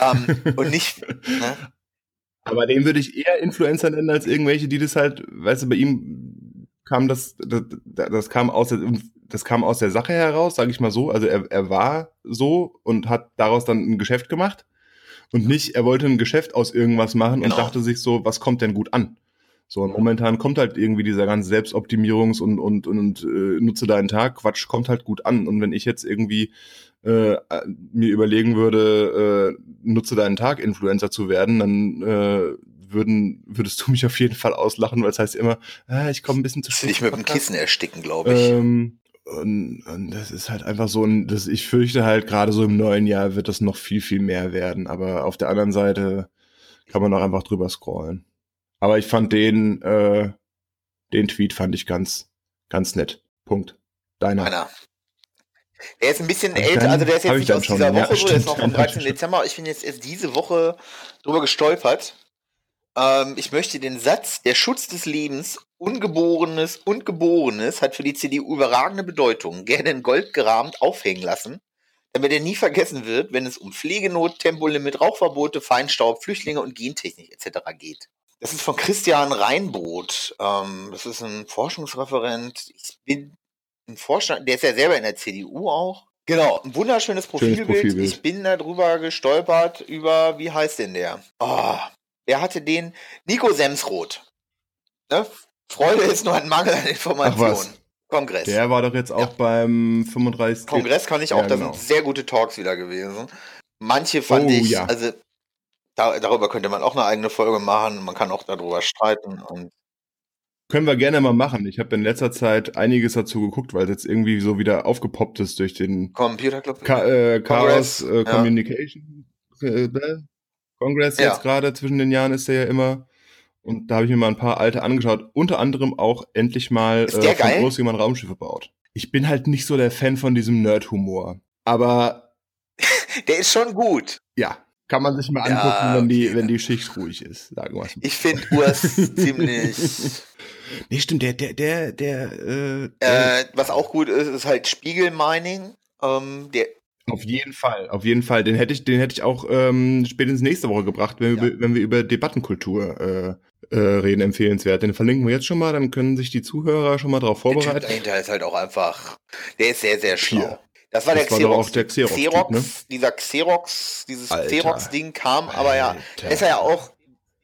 ähm, und nicht. Ne? Aber den würde ich eher Influencer nennen als irgendwelche, die das halt, weißt du, bei ihm kam das, das, das kam aus der, das kam aus der Sache heraus, sage ich mal so. Also er, er war so und hat daraus dann ein Geschäft gemacht und nicht, er wollte ein Geschäft aus irgendwas machen genau. und dachte sich so, was kommt denn gut an? So, und momentan kommt halt irgendwie dieser ganze Selbstoptimierungs- und, und, und, äh, nutze deinen Tag, Quatsch, kommt halt gut an. Und wenn ich jetzt irgendwie äh, mir überlegen würde, äh, nutze deinen Tag Influencer zu werden, dann äh, würden, würdest du mich auf jeden Fall auslachen, weil es heißt immer, ah, ich komme ein bisschen zu spät. Ich mit dem Kissen ersticken, glaube ich. Ähm, und, und das ist halt einfach so ein, das, ich fürchte halt gerade so im neuen Jahr wird das noch viel, viel mehr werden. Aber auf der anderen Seite kann man auch einfach drüber scrollen. Aber ich fand den, äh, den Tweet fand ich ganz, ganz nett. Punkt. Deiner. Meiner. Der ist ein bisschen Hab älter, also der ist jetzt nicht aus dieser Woche ja, so, der ist noch vom 13. Dezember. Ich bin jetzt erst diese Woche drüber gestolpert. Ähm, ich möchte den Satz, der Schutz des Lebens, Ungeborenes und Geborenes hat für die CDU überragende Bedeutung, gerne in Gold gerahmt aufhängen lassen, damit er nie vergessen wird, wenn es um Pflegenot, Tempolimit, Rauchverbote, Feinstaub, Flüchtlinge und Gentechnik etc. geht. Das ist von Christian Reinboth. Ähm, das ist ein Forschungsreferent. Ich bin ein Vorstand, der ist ja selber in der CDU auch. Genau, ein wunderschönes Profilbild. Profilbild. Ich bin da drüber gestolpert über, wie heißt denn der? Oh, der hatte den Nico Semsroth. Ne? Freude ist nur ein Mangel an Informationen. Kongress. Der war doch jetzt auch ja. beim 35. Kongress kann ich auch, ja, genau. das sind sehr gute Talks wieder gewesen. Manche fand oh, ich, ja. also da, darüber könnte man auch eine eigene Folge machen. Man kann auch darüber streiten. Können wir gerne mal machen. Ich habe in letzter Zeit einiges dazu geguckt, weil es jetzt irgendwie so wieder aufgepoppt ist durch den Computer Club. Ka äh, Chaos äh, Communication äh, Congress ja. jetzt gerade zwischen den Jahren ist der ja immer. Und da habe ich mir mal ein paar alte angeschaut. Unter anderem auch endlich mal äh, von groß jemand Raumschiffe baut. Ich bin halt nicht so der Fan von diesem Nerd-Humor. Aber. der ist schon gut. Ja, kann man sich mal angucken, ja, wenn die, wenn die Schicht ruhig ist, sagen wir mal. Ich finde Urs ziemlich. Nee, stimmt, der, der, der, der, äh, der äh, Was auch gut ist, ist halt Spiegelmining. Ähm, der auf jeden Fall, auf jeden Fall. Den hätte ich, den hätte ich auch ähm, spätestens nächste Woche gebracht, wenn, ja. wir, wenn wir über Debattenkultur äh, äh, reden, empfehlenswert. Den verlinken wir jetzt schon mal, dann können sich die Zuhörer schon mal darauf vorbereiten. Der typ dahinter ist halt auch einfach, der ist sehr, sehr schlau. Das war das der Xerox. War der Xerox, Xerox ne? Dieser Xerox, dieses Xerox-Ding kam, Alter. aber ja, ist er ja auch,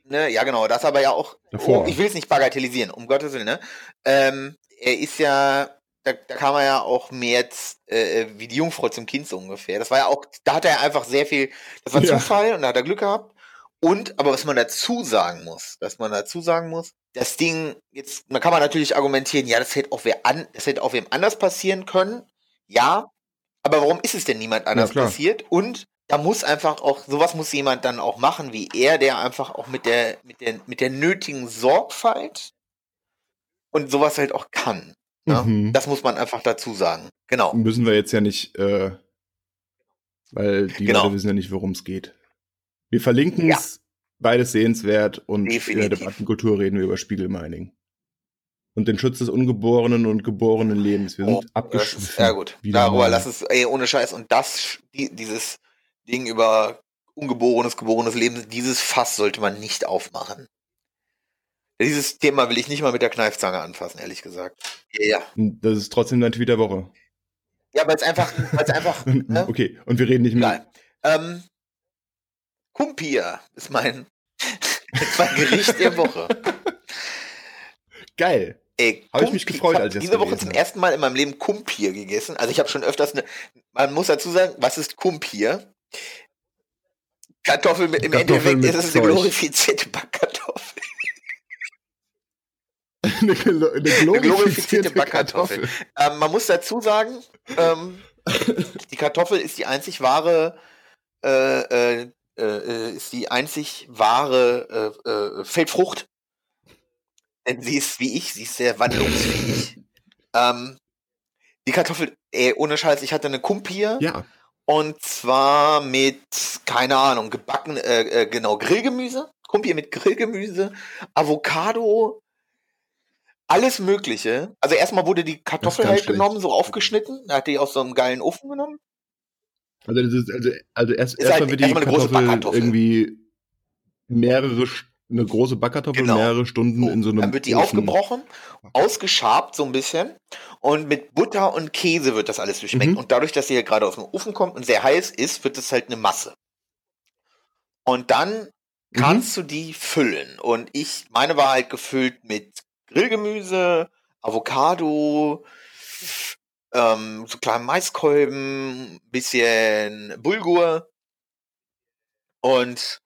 ne, ja genau, das aber ja auch, oh, ich will es nicht bagatellisieren, um Gottes Willen, ne? Ähm, er ist ja, da, da kam er ja auch mehr jetzt, äh, wie die Jungfrau zum Kind so ungefähr. Das war ja auch, da hat er einfach sehr viel, das war ja. Zufall und da hat er Glück gehabt. Und, aber was man dazu sagen muss, dass man dazu sagen muss, das Ding, jetzt, man kann man natürlich argumentieren, ja, das hätte auch wer an, das hätte auch wem anders passieren können. Ja, aber warum ist es denn niemand anders ja, passiert? Und da muss einfach auch, sowas muss jemand dann auch machen wie er, der einfach auch mit der, mit der, mit der nötigen Sorgfalt und sowas halt auch kann. Ne? Mhm. Das muss man einfach dazu sagen. Genau. Müssen wir jetzt ja nicht, äh, weil die genau. Leute wissen ja nicht, worum es geht. Wir verlinken es, ja. beides sehenswert und Definitiv. in der Debattenkultur reden wir über Spiegelmining und den Schutz des ungeborenen und geborenen Lebens. Wir sind oh, abgeschwiffen. Sehr gut. Darüber lass es, ey, ohne Scheiß. Und das, die, dieses Ding über ungeborenes, geborenes Leben, dieses Fass sollte man nicht aufmachen. Dieses Thema will ich nicht mal mit der Kneifzange anfassen, ehrlich gesagt. Ja. ja. Das ist trotzdem dein Tweet der Woche. Ja, weil es einfach, weil es einfach. ne? Okay, und wir reden nicht mehr. Ähm, Kumpir ist mein, ist mein Gericht der Woche. Geil. Ey, habe ich mich gefreut, als ich diese Woche zum ersten Mal in meinem Leben Kumpir gegessen. Also ich habe schon öfters eine, man muss dazu sagen, was ist Kumpir? Kartoffel mit, im Kartoffel Endeffekt ist es eine glorifizierte Backkartoffel. eine, eine, glorifizierte, glorifizierte Backkartoffel. Ähm, man muss dazu sagen, ähm, die Kartoffel ist die einzig wahre, äh, äh, äh, ist die einzig wahre äh, äh, Feldfrucht, denn sie ist wie ich, sie ist sehr wandlungsfähig. ähm, die Kartoffel, ey, ohne Scheiß, ich hatte eine Kumpir. Ja. Und zwar mit, keine Ahnung, gebacken, äh, äh, genau, Grillgemüse. Kumpi mit Grillgemüse, Avocado, alles Mögliche. Also erstmal wurde die Kartoffel halt schlecht. genommen, so aufgeschnitten. Da hat die aus so einem geilen Ofen genommen. Also, ist, also, also erst, erstmal halt, wird die erst Kartoffel irgendwie mehrere eine große Backkartoffel genau. mehrere Stunden so, in so einem Dann wird die Ofen. aufgebrochen, ausgeschabt so ein bisschen und mit Butter und Käse wird das alles durchschmeckt. Mhm. Und dadurch, dass sie ja gerade aus dem Ofen kommt und sehr heiß ist, wird es halt eine Masse. Und dann kannst mhm. du die füllen. Und ich, meine war halt gefüllt mit Grillgemüse, Avocado, ähm, so kleinen Maiskolben, bisschen Bulgur und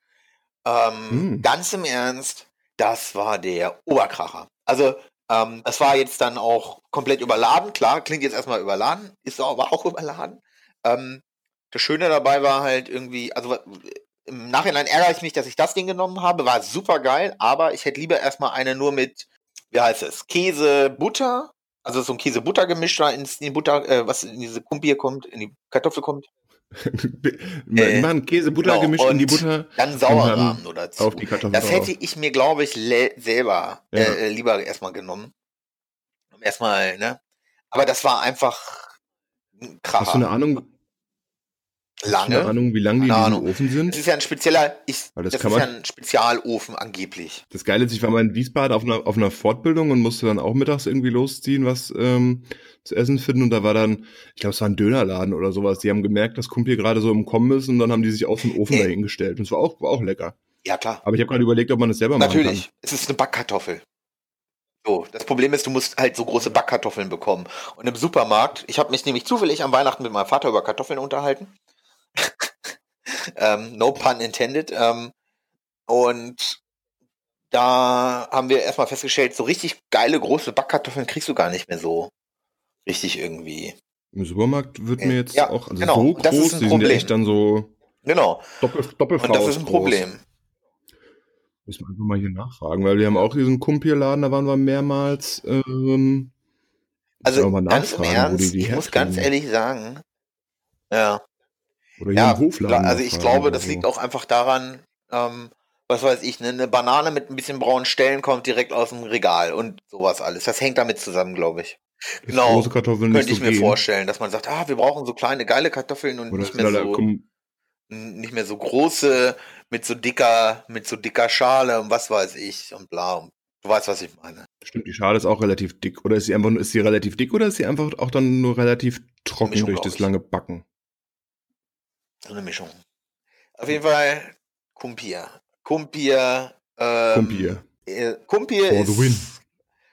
ähm, mm. Ganz im Ernst, das war der Oberkracher. Also, ähm, das war jetzt dann auch komplett überladen. Klar, klingt jetzt erstmal überladen, ist war auch überladen. Ähm, das Schöne dabei war halt irgendwie, also im Nachhinein ärgere ich mich, dass ich das Ding genommen habe, war super geil, aber ich hätte lieber erstmal eine nur mit, wie heißt es, Käse, Butter, also so ein Käse-Butter-Gemisch da in die Butter, äh, was in diese Kumpier kommt, in die Kartoffel kommt. äh, machen Käse, Butter genau, gemischt in die Butter. Dann Sauerrahmen nur dazu. Auf die Kartoffeln das hätte ich mir, glaube ich, selber ja. äh, lieber erstmal genommen. Erstmal, ne? Aber das war einfach ein Kracher. Hast du eine Ahnung, Lange. Keine Ahnung, wie lange die in diesem Ofen sind. Das ist ja ein spezieller, ich, das, das ist ja ein Spezialofen angeblich. Das Geile ist, ich war mal in Wiesbaden auf einer, auf einer Fortbildung und musste dann auch mittags irgendwie losziehen, was ähm, zu essen finden. Und da war dann, ich glaube, es war ein Dönerladen oder sowas. Die haben gemerkt, dass Kumpel gerade so im Kommen ist und dann haben die sich auf den Ofen äh. dahingestellt. Und es war auch, war auch lecker. Ja, klar. Aber ich habe gerade überlegt, ob man das selber Natürlich. machen kann. Natürlich, es ist eine Backkartoffel. So, das Problem ist, du musst halt so große Backkartoffeln bekommen. Und im Supermarkt, ich habe mich nämlich zufällig am Weihnachten mit meinem Vater über Kartoffeln unterhalten ähm, no pun intended. Ähm, und da haben wir erstmal festgestellt, so richtig geile große Backkartoffeln kriegst du gar nicht mehr so richtig irgendwie. Im Supermarkt wird mir jetzt ja, auch also genau. so groß, die sind ja echt dann so genau. doppel, doppel Und das ist ein groß. Problem. Müssen wir einfach mal hier nachfragen, weil wir haben auch diesen Kumpierladen, da waren wir mehrmals. Ähm, also ganz im Ernst, ich muss ganz ehrlich sagen, ja, oder hier ja, im Hofladen. Also ich glaube, das so. liegt auch einfach daran, ähm, was weiß ich, ne, eine Banane mit ein bisschen braunen Stellen kommt direkt aus dem Regal und sowas alles. Das hängt damit zusammen, glaube ich. Genau. Große Kartoffeln könnte ich so mir gehen. vorstellen, dass man sagt, ah, wir brauchen so kleine geile Kartoffeln und nicht mehr so nicht mehr so große mit so dicker mit so dicker Schale und was weiß ich und bla. Und du weißt, was ich meine. Stimmt, die Schale ist auch relativ dick oder ist sie einfach ist sie relativ dick oder ist sie einfach auch dann nur relativ trocken Mischung, durch das lange Backen? So eine Mischung. Auf jeden Fall Kumpir. Kumpir. Ähm, Kumpir. Äh, Kumpir ist,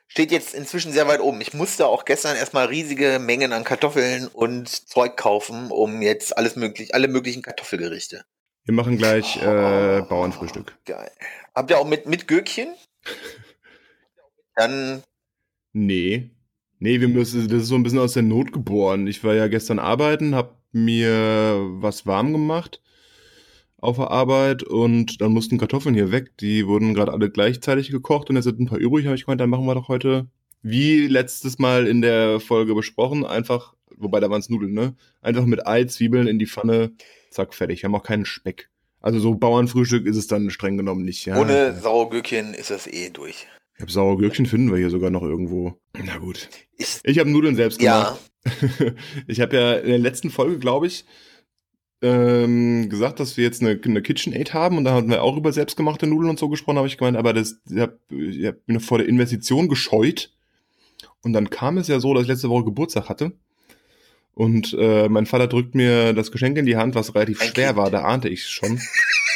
steht jetzt inzwischen sehr weit oben. Ich musste auch gestern erstmal riesige Mengen an Kartoffeln und Zeug kaufen, um jetzt alles möglich, alle möglichen Kartoffelgerichte. Wir machen gleich äh, oh, Bauernfrühstück. Geil. Habt ihr auch mit, mit Gürkchen? Dann. Nee. Nee, wir müssen, das ist so ein bisschen aus der Not geboren. Ich war ja gestern arbeiten, hab mir was warm gemacht auf der Arbeit und dann mussten Kartoffeln hier weg. Die wurden gerade alle gleichzeitig gekocht und jetzt sind ein paar übrig. Habe ich gemeint, dann machen wir doch heute, wie letztes Mal in der Folge besprochen, einfach, wobei da waren es Nudeln, ne? Einfach mit Ei, Zwiebeln in die Pfanne, zack, fertig. Wir haben auch keinen Speck. Also so Bauernfrühstück ist es dann streng genommen nicht. Ja? Ohne Saure ist es eh durch. Ich habe saure Gürkchen finden wir hier sogar noch irgendwo. Na gut. Ich, ich habe Nudeln selbst gemacht. Ja. ich habe ja in der letzten Folge, glaube ich, ähm, gesagt, dass wir jetzt eine, eine KitchenAid haben und da hatten wir auch über selbstgemachte Nudeln und so gesprochen, habe ich gemeint, aber das, ich habe hab mich vor der Investition gescheut. Und dann kam es ja so, dass ich letzte Woche Geburtstag hatte. Und äh, mein Vater drückt mir das Geschenk in die Hand, was relativ Ein schwer kind. war, da ahnte ich es schon.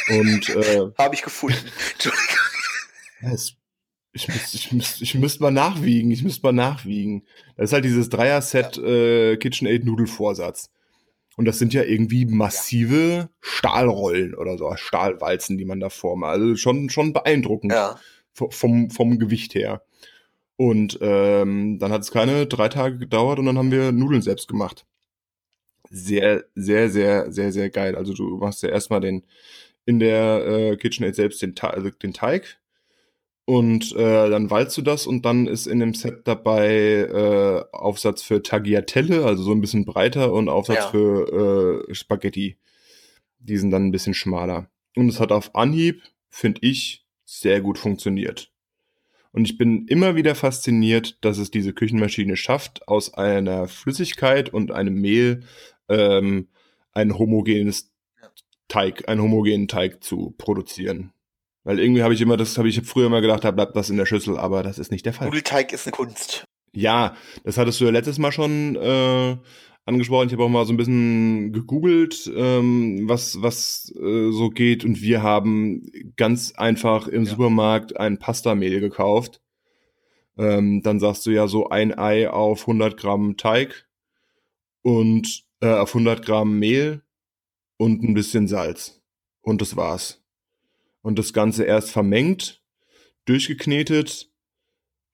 Und äh, habe ich gefunden. Entschuldigung. Es ich müsste ich müsst, ich müsst mal nachwiegen. Ich müsste mal nachwiegen. Das ist halt dieses Dreier-Set äh, KitchenAid Nudelvorsatz. Und das sind ja irgendwie massive. Stahlrollen oder so, Stahlwalzen, die man da formt. Also schon, schon beeindruckend ja. vom, vom Gewicht her. Und ähm, dann hat es keine drei Tage gedauert und dann haben wir Nudeln selbst gemacht. Sehr, sehr, sehr, sehr, sehr geil. Also du machst ja erstmal den in der äh, KitchenAid selbst den, also den Teig Und äh, dann walzt du das und dann ist in dem Set dabei äh, Aufsatz für Tagliatelle, also so ein bisschen breiter, und Aufsatz ja. für äh, Spaghetti. Die sind dann ein bisschen schmaler. Und es hat auf Anhieb, finde ich, sehr gut funktioniert. Und ich bin immer wieder fasziniert, dass es diese Küchenmaschine schafft, aus einer Flüssigkeit und einem Mehl ähm, ein homogenes Teig, einen homogenen Teig zu produzieren. Weil irgendwie habe ich immer, das habe ich früher immer gedacht, da bleibt das in der Schüssel, aber das ist nicht der Fall. Nudelteig ist eine Kunst. Ja, das hattest du ja letztes Mal schon äh, angesprochen. Ich habe auch mal so ein bisschen gegoogelt, ähm, was, was äh, so geht. Und wir haben ganz einfach im ja. Supermarkt ein Pastamehl gekauft. Ähm, dann sagst du ja so ein Ei auf 100 Gramm Teig und äh, auf 100 Gramm Mehl und ein bisschen Salz. Und das war's. Und das Ganze erst vermengt, durchgeknetet,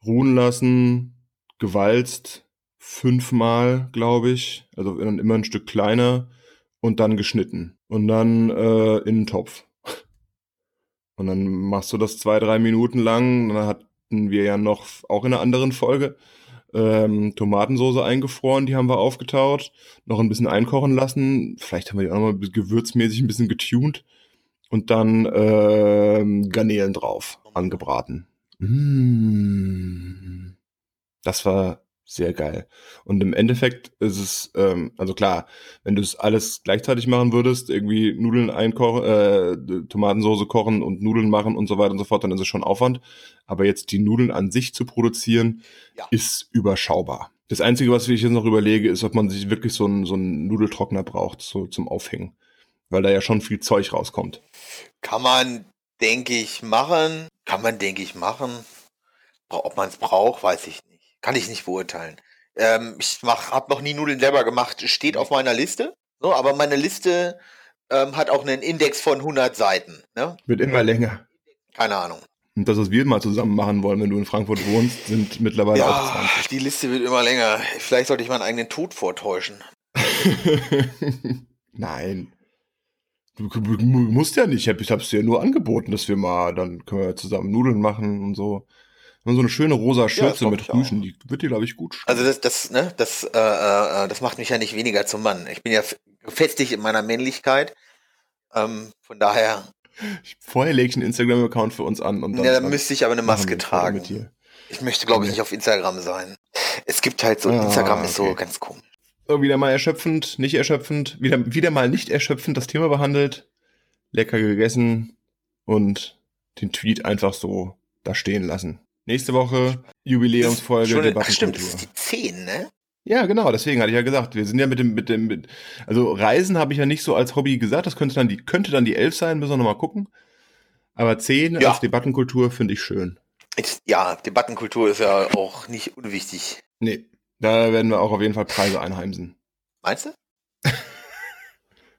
ruhen lassen, gewalzt, fünfmal, glaube ich. Also immer ein Stück kleiner und dann geschnitten. Und dann äh, in den Topf. Und dann machst du das zwei, drei Minuten lang. Dann hatten wir ja noch, auch in einer anderen Folge, ähm, Tomatensauce eingefroren, die haben wir aufgetaut, noch ein bisschen einkochen lassen. Vielleicht haben wir die auch nochmal gewürzmäßig ein bisschen getuned. Und dann ähm, Garnelen drauf, angebraten. Mmh. Das war sehr geil. Und im Endeffekt ist es, ähm, also klar, wenn du es alles gleichzeitig machen würdest, irgendwie Nudeln einkochen, äh, Tomatensauce kochen und Nudeln machen und so weiter und so fort, dann ist es schon Aufwand. Aber jetzt die Nudeln an sich zu produzieren, ja. ist überschaubar. Das Einzige, was ich jetzt noch überlege, ist, ob man sich wirklich so einen, so einen Nudeltrockner braucht, so zum Aufhängen. Weil da ja schon viel Zeug rauskommt. Kann man, denke ich, machen. Kann man, denke ich, machen. Ob man es braucht, weiß ich nicht. Kann ich nicht beurteilen. Ähm, ich habe noch nie Nudeln selber gemacht. Steht auf meiner Liste. So, aber meine Liste ähm, hat auch einen Index von 100 Seiten. Ne? Wird immer länger. Keine Ahnung. Und das, was wir mal zusammen machen wollen, wenn du in Frankfurt wohnst, sind mittlerweile ja, auch 20. Die Liste wird immer länger. Vielleicht sollte ich meinen eigenen Tod vortäuschen. Nein. Du, du, du, musst ja nicht. Ich habe es dir nur angeboten, dass wir mal, dann können wir zusammen Nudeln machen und so. Und so eine schöne rosa Schürze ja, mit Rüschen, die wird dir, glaube ich, gut stehen. Also das, das, ne, das, äh, äh, das macht mich ja nicht weniger zum Mann. Ich bin ja gefestigt in meiner Männlichkeit. Ähm, von daher. vorher lege ich einen Instagram-Account für uns an. Und dann, ja, dann müsste ich aber eine Maske tragen. Ich möchte, glaube ich, nicht auf Instagram sein. Es gibt halt so, ah, Instagram okay. ist so ganz komisch. Wieder mal erschöpfend, nicht erschöpfend, wieder, wieder mal nicht erschöpfend das Thema behandelt, lecker gegessen und den Tweet einfach so da stehen lassen. Nächste Woche Jubiläumsfolge der Ach stimmt, das ist die 10, ne? Ja, genau, deswegen hatte ich ja gesagt, wir sind ja mit dem, mit dem, mit, also Reisen habe ich ja nicht so als Hobby gesagt, das könnte dann die, könnte dann die 11 sein, müssen wir nochmal gucken. Aber 10 ja. als Debattenkultur finde ich schön. Ja, Debattenkultur ist ja auch nicht unwichtig. Nee, da werden wir auch auf jeden Fall Preise einheimsen. Meinst du?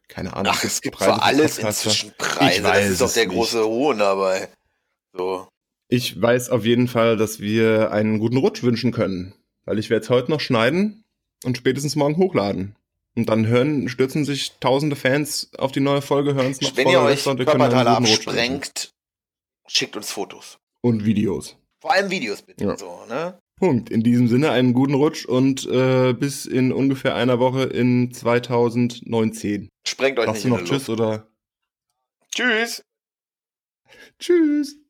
Keine Ahnung. Ach, es gibt Preise für alles inzwischen Preise. Ich weiß, das ist doch der große Hohn dabei. So. Ich weiß auf jeden Fall, dass wir einen guten Rutsch wünschen können, weil ich werde es heute noch schneiden und spätestens morgen hochladen. Und dann hören, stürzen sich tausende Fans auf die neue Folge, hören es noch Wenn ihr euch Körperteile absprengt, schickt uns Fotos. Und Videos. Vor allem Videos bitte. Ja. So, ne? Punkt. In diesem Sinne einen guten Rutsch und äh, bis in ungefähr einer Woche in 2019. Sprengt euch Machst nicht du noch Tschüss oder? Tschüss. Tschüss.